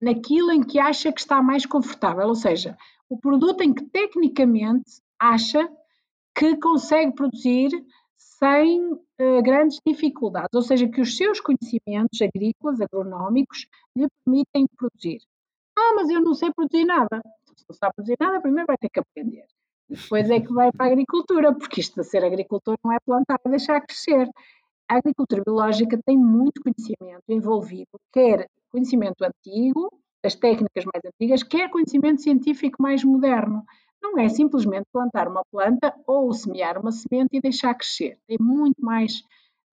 naquilo em que acha que está mais confortável, ou seja, o produto em que tecnicamente acha que consegue produzir sem uh, grandes dificuldades, ou seja, que os seus conhecimentos agrícolas, agronómicos, lhe permitem produzir. Ah, mas eu não sei produzir nada. Não sabe produzir nada, primeiro vai ter que aprender. Depois é que vai para a agricultura, porque isto de ser agricultor não é plantar e deixar crescer. A agricultura biológica tem muito conhecimento envolvido, quer conhecimento antigo, das técnicas mais antigas, quer conhecimento científico mais moderno. Não é simplesmente plantar uma planta ou semear uma semente e deixar crescer. Tem muito mais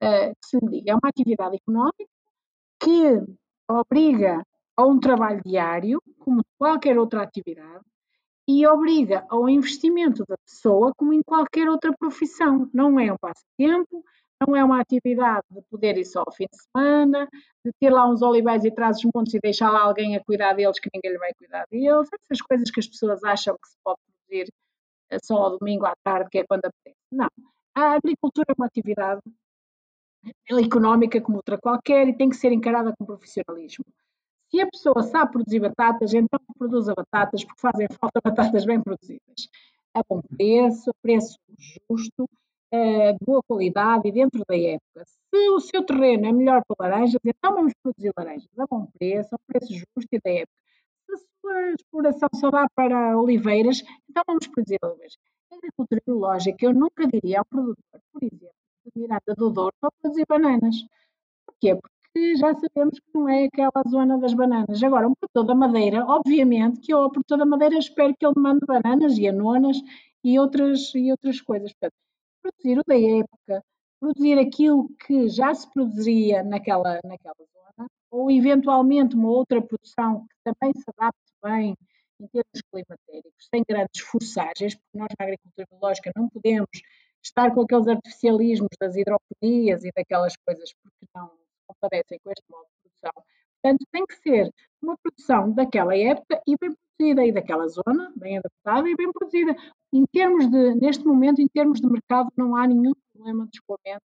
uh, que se lhe diga. É uma atividade económica que obriga a um trabalho diário, como qualquer outra atividade, e obriga ao investimento da pessoa como em qualquer outra profissão. Não é um passatempo, não é uma atividade de poder ir só ao fim de semana, de ter lá uns olivais e traz os montes e deixar lá alguém a cuidar deles que ninguém lhe vai cuidar deles, essas coisas que as pessoas acham que se pode fazer eh, só ao domingo à tarde, que é quando apetece. Não. A agricultura é uma atividade económica como outra qualquer e tem que ser encarada com profissionalismo. Se a pessoa sabe produzir batatas, então produza batatas, porque fazem falta batatas bem produzidas. A bom preço, preço justo, uh, boa qualidade e dentro da época. Se o seu terreno é melhor para laranjas, então vamos produzir laranjas a bom preço, a preço justo e da época. Se a sua exploração só dá para oliveiras, então vamos produzir oliveiras. A agricultura biológica, eu nunca diria ao produtor, por exemplo, de Miranda do Douro para produzir bananas. Porquê? Porque que já sabemos que não é aquela zona das bananas. Agora, um produtor da madeira, obviamente que eu, ao produtor da madeira, espero que ele mande bananas e anonas e outras, e outras coisas. Portanto, produzir o da época, produzir aquilo que já se produziria naquela, naquela zona, ou eventualmente uma outra produção que também se adapte bem em termos climatéricos, sem grandes forçagens, porque nós na agricultura biológica não podemos estar com aqueles artificialismos das hidroponias e daquelas coisas, porque não, compadecem com este modo de produção. Portanto, tem que ser uma produção daquela época e bem produzida, e daquela zona, bem adaptada e bem produzida. Em termos de, neste momento, em termos de mercado, não há nenhum problema de escoamento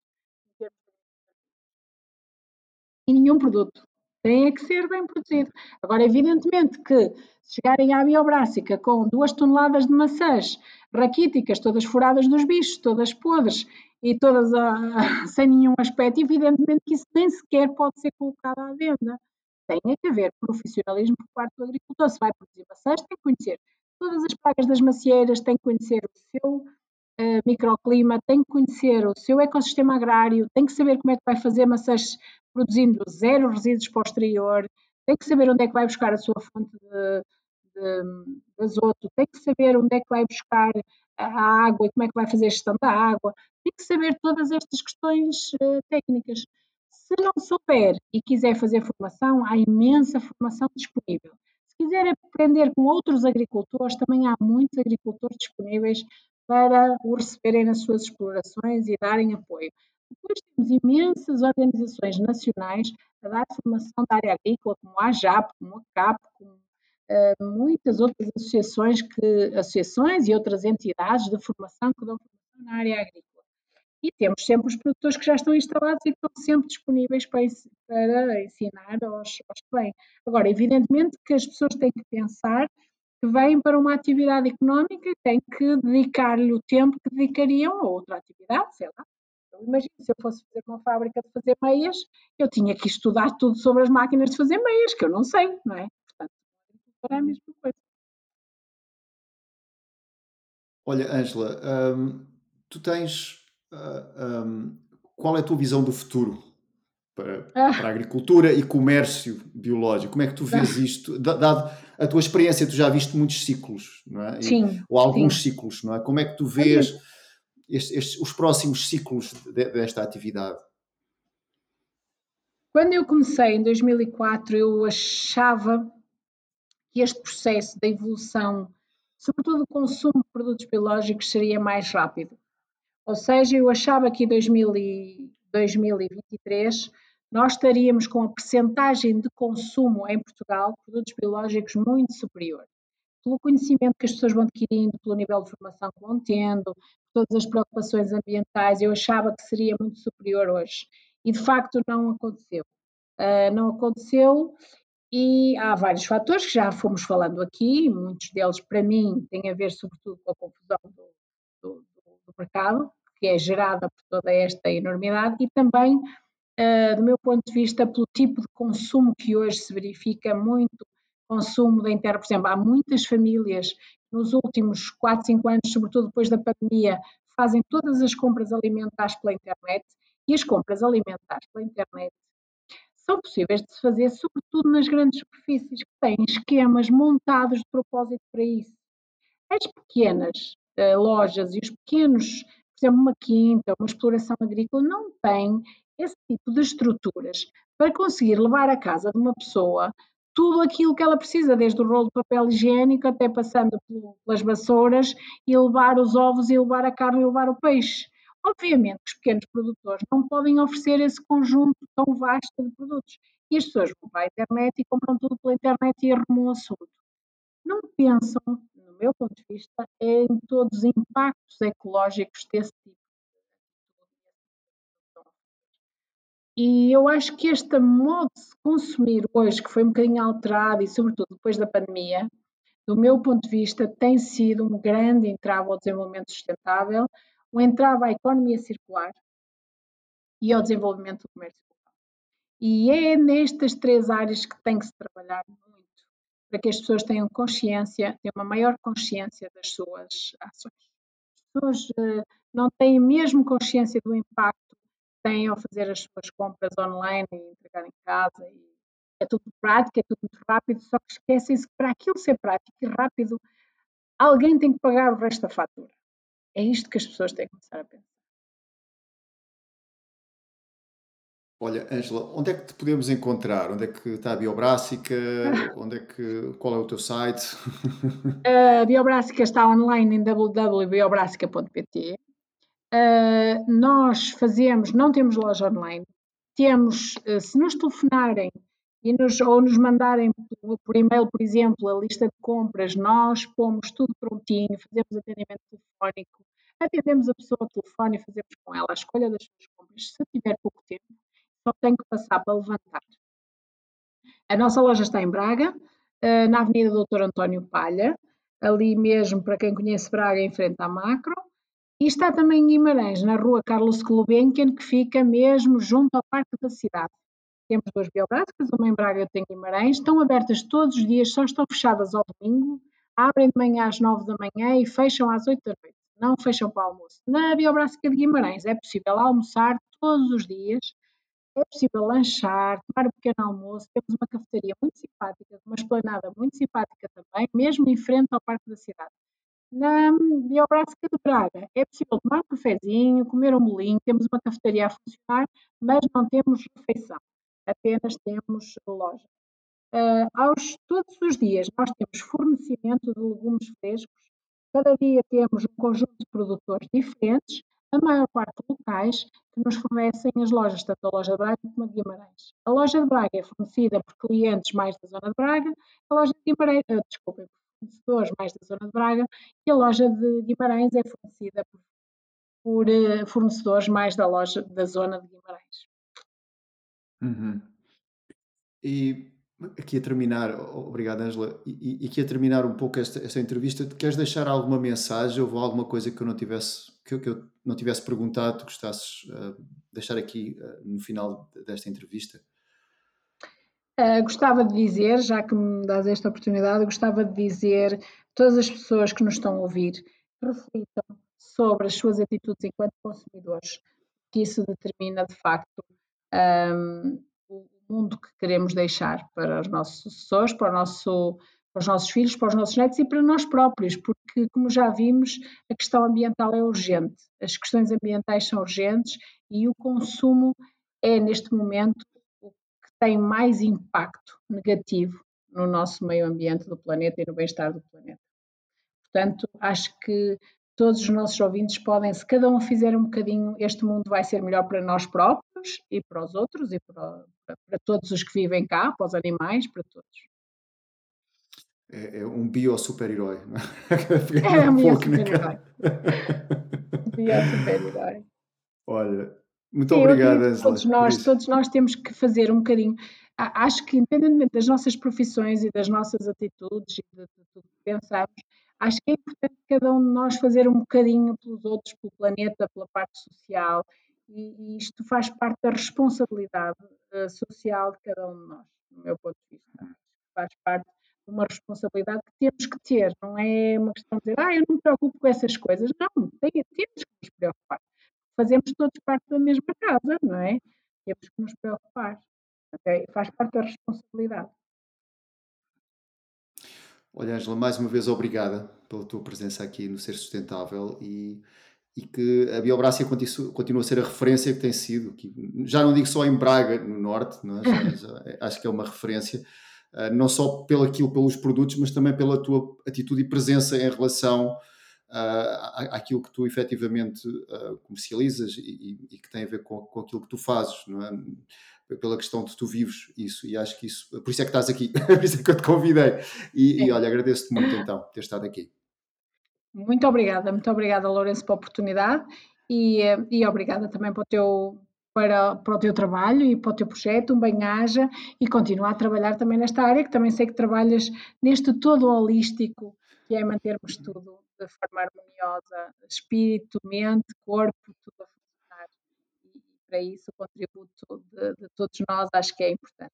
e nenhum produto. Tem é que ser bem produzido. Agora, evidentemente que se chegarem à biobrássica com duas toneladas de maçãs raquíticas, todas furadas dos bichos, todas podres, e todas a, sem nenhum aspecto, evidentemente que isso nem sequer pode ser colocado à venda. Tem que haver profissionalismo por parte do agricultor. Se vai produzir maçãs, tem que conhecer todas as pragas das macieiras, tem que conhecer o seu uh, microclima, tem que conhecer o seu ecossistema agrário, tem que saber como é que vai fazer maçãs produzindo zero resíduos posterior, tem que saber onde é que vai buscar a sua fonte de, de, de azoto, tem que saber onde é que vai buscar a água e como é que vai fazer a gestão da água, tem que saber todas estas questões uh, técnicas. Se não souber e quiser fazer formação, há imensa formação disponível. Se quiser aprender com outros agricultores, também há muitos agricultores disponíveis para o receberem nas suas explorações e darem apoio. Depois temos imensas organizações nacionais a dar formação da área agrícola, como a AJAP, como a CAP, como uh, muitas outras associações, que, associações e outras entidades de formação que dão formação na área agrícola. E temos sempre os produtores que já estão instalados e que estão sempre disponíveis para, para ensinar aos, aos que vêm. Agora, evidentemente que as pessoas têm que pensar que vêm para uma atividade económica e têm que dedicar-lhe o tempo que dedicariam a outra atividade, sei lá. Eu imagino, se eu fosse fazer uma fábrica de fazer meias, eu tinha que estudar tudo sobre as máquinas de fazer meias, que eu não sei, não é? é a mesma coisa. Olha, Ângela, hum, tu tens. Uh, um, qual é a tua visão do futuro para, ah. para, a agricultura e comércio biológico? Como é que tu vês ah. isto? Dado a tua experiência, tu já viste muitos ciclos, não é? Sim. Ou alguns sim. ciclos, não é? Como é que tu vês estes, estes, os próximos ciclos de, desta atividade? Quando eu comecei em 2004, eu achava que este processo de evolução, sobretudo o consumo de produtos biológicos, seria mais rápido. Ou seja, eu achava que em 2023 nós estaríamos com a percentagem de consumo em Portugal de produtos biológicos muito superior. Pelo conhecimento que as pessoas vão adquirindo, pelo nível de formação que vão tendo, todas as preocupações ambientais, eu achava que seria muito superior hoje. E de facto não aconteceu. Uh, não aconteceu e há vários fatores que já fomos falando aqui, muitos deles para mim têm a ver sobretudo com a confusão do, do, do mercado, que é gerada por toda esta enormidade, e também, uh, do meu ponto de vista, pelo tipo de consumo que hoje se verifica, muito consumo da internet. Por exemplo, há muitas famílias nos últimos 4, 5 anos, sobretudo depois da pandemia, fazem todas as compras alimentares pela internet, e as compras alimentares pela internet são possíveis de se fazer, sobretudo nas grandes superfícies, que têm esquemas montados de propósito para isso. As pequenas uh, lojas e os pequenos, por exemplo, uma quinta, uma exploração agrícola, não têm esse tipo de estruturas para conseguir levar à casa de uma pessoa tudo aquilo que ela precisa, desde o rolo de papel higiênico até passando pelas vassouras e levar os ovos e levar a carne e levar o peixe. Obviamente os pequenos produtores não podem oferecer esse conjunto tão vasto de produtos. E as pessoas vão para a internet e compram tudo pela internet e arrumam o assunto. Não pensam, no meu ponto de vista, em todos os impactos ecológicos desse tipo. E eu acho que este modo de consumir hoje, que foi um bocadinho alterado e sobretudo depois da pandemia, do meu ponto de vista, tem sido um grande entrave ao desenvolvimento sustentável, o entrave à economia circular e ao desenvolvimento do comércio. E é nestas três áreas que tem que se trabalhar muito, para que as pessoas tenham consciência, tenham uma maior consciência das suas ações. As pessoas uh, não têm mesmo consciência do impacto têm ao fazer as suas compras online e entregar em casa. É tudo prático, é tudo muito rápido, só que esquecem-se que para aquilo ser prático e rápido, alguém tem que pagar o resto da fatura. É isto que as pessoas têm que começar a pensar. Olha, Ângela, onde é que te podemos encontrar? Onde é que está a Biobrássica? Onde é que, qual é o teu site? A Biobrássica está online em www.biobrássica.pt. Uh, nós fazemos, não temos loja online, temos, uh, se nos telefonarem e nos, ou nos mandarem por, e-mail, por exemplo, a lista de compras, nós pomos tudo prontinho, fazemos atendimento telefónico, atendemos a pessoa ao telefone e fazemos com ela a escolha das suas compras. Se tiver pouco tempo, só tem que passar para levantar. A nossa loja está em Braga, eh, na Avenida Doutor António Palha, ali mesmo, para quem conhece Braga, em frente à Macro. E está também em Guimarães, na rua Carlos Gulbenkian, que fica mesmo junto ao Parque da Cidade. Temos duas biográficas, uma em Braga e outra em Guimarães. Estão abertas todos os dias, só estão fechadas ao domingo. Abrem de manhã às nove da manhã e fecham às oito da noite. Não fecham para o almoço. Na biográfica de Guimarães é possível almoçar todos os dias. É possível lanchar, tomar um pequeno almoço. Temos uma cafeteria muito simpática, uma esplanada muito simpática também, mesmo em frente ao Parque da Cidade. Na Biográfica de Braga é possível tomar um cafezinho, comer um bolinho, temos uma cafeteria a funcionar, mas não temos refeição apenas temos loja. Uh, aos, todos os dias nós temos fornecimento de legumes frescos, cada dia temos um conjunto de produtores diferentes, a maior parte locais, que nos fornecem as lojas, tanto a loja de Braga como a de Guimarães. A loja de Braga é fornecida por clientes mais da zona de Braga, a loja de Guimarães, uh, desculpem, por fornecedores mais da zona de Braga, e a loja de Guimarães é fornecida por, por uh, fornecedores mais da loja da zona de Guimarães. Uhum. E aqui a terminar, obrigado Angela, e, e aqui a terminar um pouco esta, esta entrevista, queres deixar alguma mensagem ou alguma coisa que eu não tivesse, que eu, que eu não tivesse perguntado, gostasses uh, deixar aqui uh, no final desta entrevista? Uh, gostava de dizer, já que me dás esta oportunidade, gostava de dizer todas as pessoas que nos estão a ouvir reflitam sobre as suas atitudes enquanto consumidores, que isso determina de facto um, o mundo que queremos deixar para os nossos sucessores, para, nosso, para os nossos filhos, para os nossos netos e para nós próprios, porque, como já vimos, a questão ambiental é urgente, as questões ambientais são urgentes e o consumo é, neste momento, tem mais impacto negativo no nosso meio ambiente do planeta e no bem-estar do planeta. Portanto, acho que todos os nossos ouvintes podem, se cada um fizer um bocadinho, este mundo vai ser melhor para nós próprios e para os outros e para, para, todos os que vivem cá, para os animais, para todos. É, é um bio-super-herói. É? é um bio-super-herói. bio-super-herói. Olha, muito Sim, obrigado, Angela. Todos nós, todos nós temos que fazer um bocadinho. Acho que, independentemente das nossas profissões e das nossas atitudes e de, tudo que pensamos, acho que é importante cada um de nós fazer um bocadinho pelos outros, pelo planeta, pela parte social, e, e isto faz parte da responsabilidade uh, social de cada um de nós, no meu ponto de vista. Faz parte de uma responsabilidade que temos que ter, não é uma questão de dizer, ah, eu não me preocupo com essas coisas. Não, tem, temos que nos preocupar. Fazemos todos parte da mesma casa, não é? Temos que nos preocupar. Okay? Faz parte da responsabilidade. Olha, Angela, mais uma vez obrigada pela tua presença aqui no Ser Sustentável e, e que a Biobrácia continua a ser a referência que tem sido. Que, já não digo só em Braga, no Norte, é? já, já, é, acho que é uma referência, uh, não só pelo aquilo, pelos produtos, mas também pela tua atitude e presença em relação uh, àquilo que tu efetivamente uh, comercializas e, e, que tem a ver com, com aquilo que tu fazes, não é? pela questão de tu vives isso. E acho que isso, por isso é que estás aqui, por isso é que eu te convidei. E, e olha, agradeço-te muito então ter estado aqui. Muito obrigada, muito obrigada Lourenço pela oportunidade. E, e obrigada também para o teu para, para o teu trabalho e para o teu projeto, um bem-aja e continuar a trabalhar também nesta área, que também sei que trabalhas neste todo holístico, que é mantermos tudo de forma harmoniosa, espírito, mente, corpo, tudo a funcionar. E para isso o contributo de, de todos nós acho que é importante,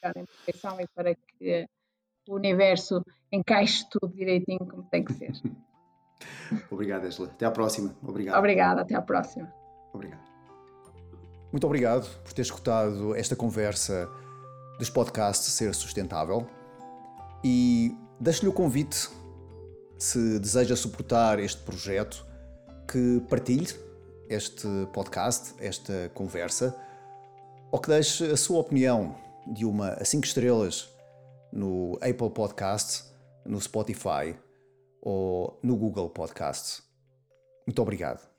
para que em perfeição e para que o universo encaixe tudo direitinho como tem que ser. Obrigado, Angela. Até à próxima. Obrigado. Obrigada, até à próxima. Obrigado. Muito obrigado por ter escutado esta conversa dos podcasts Ser Sustentável e deixo-lhe o convite, se deseja suportar este projeto, que partilhe este podcast, esta conversa, ou que deixe a sua opinião de uma a 5 estrelas no Apple Podcasts, no Spotify ou no Google Podcasts. Muito obrigado.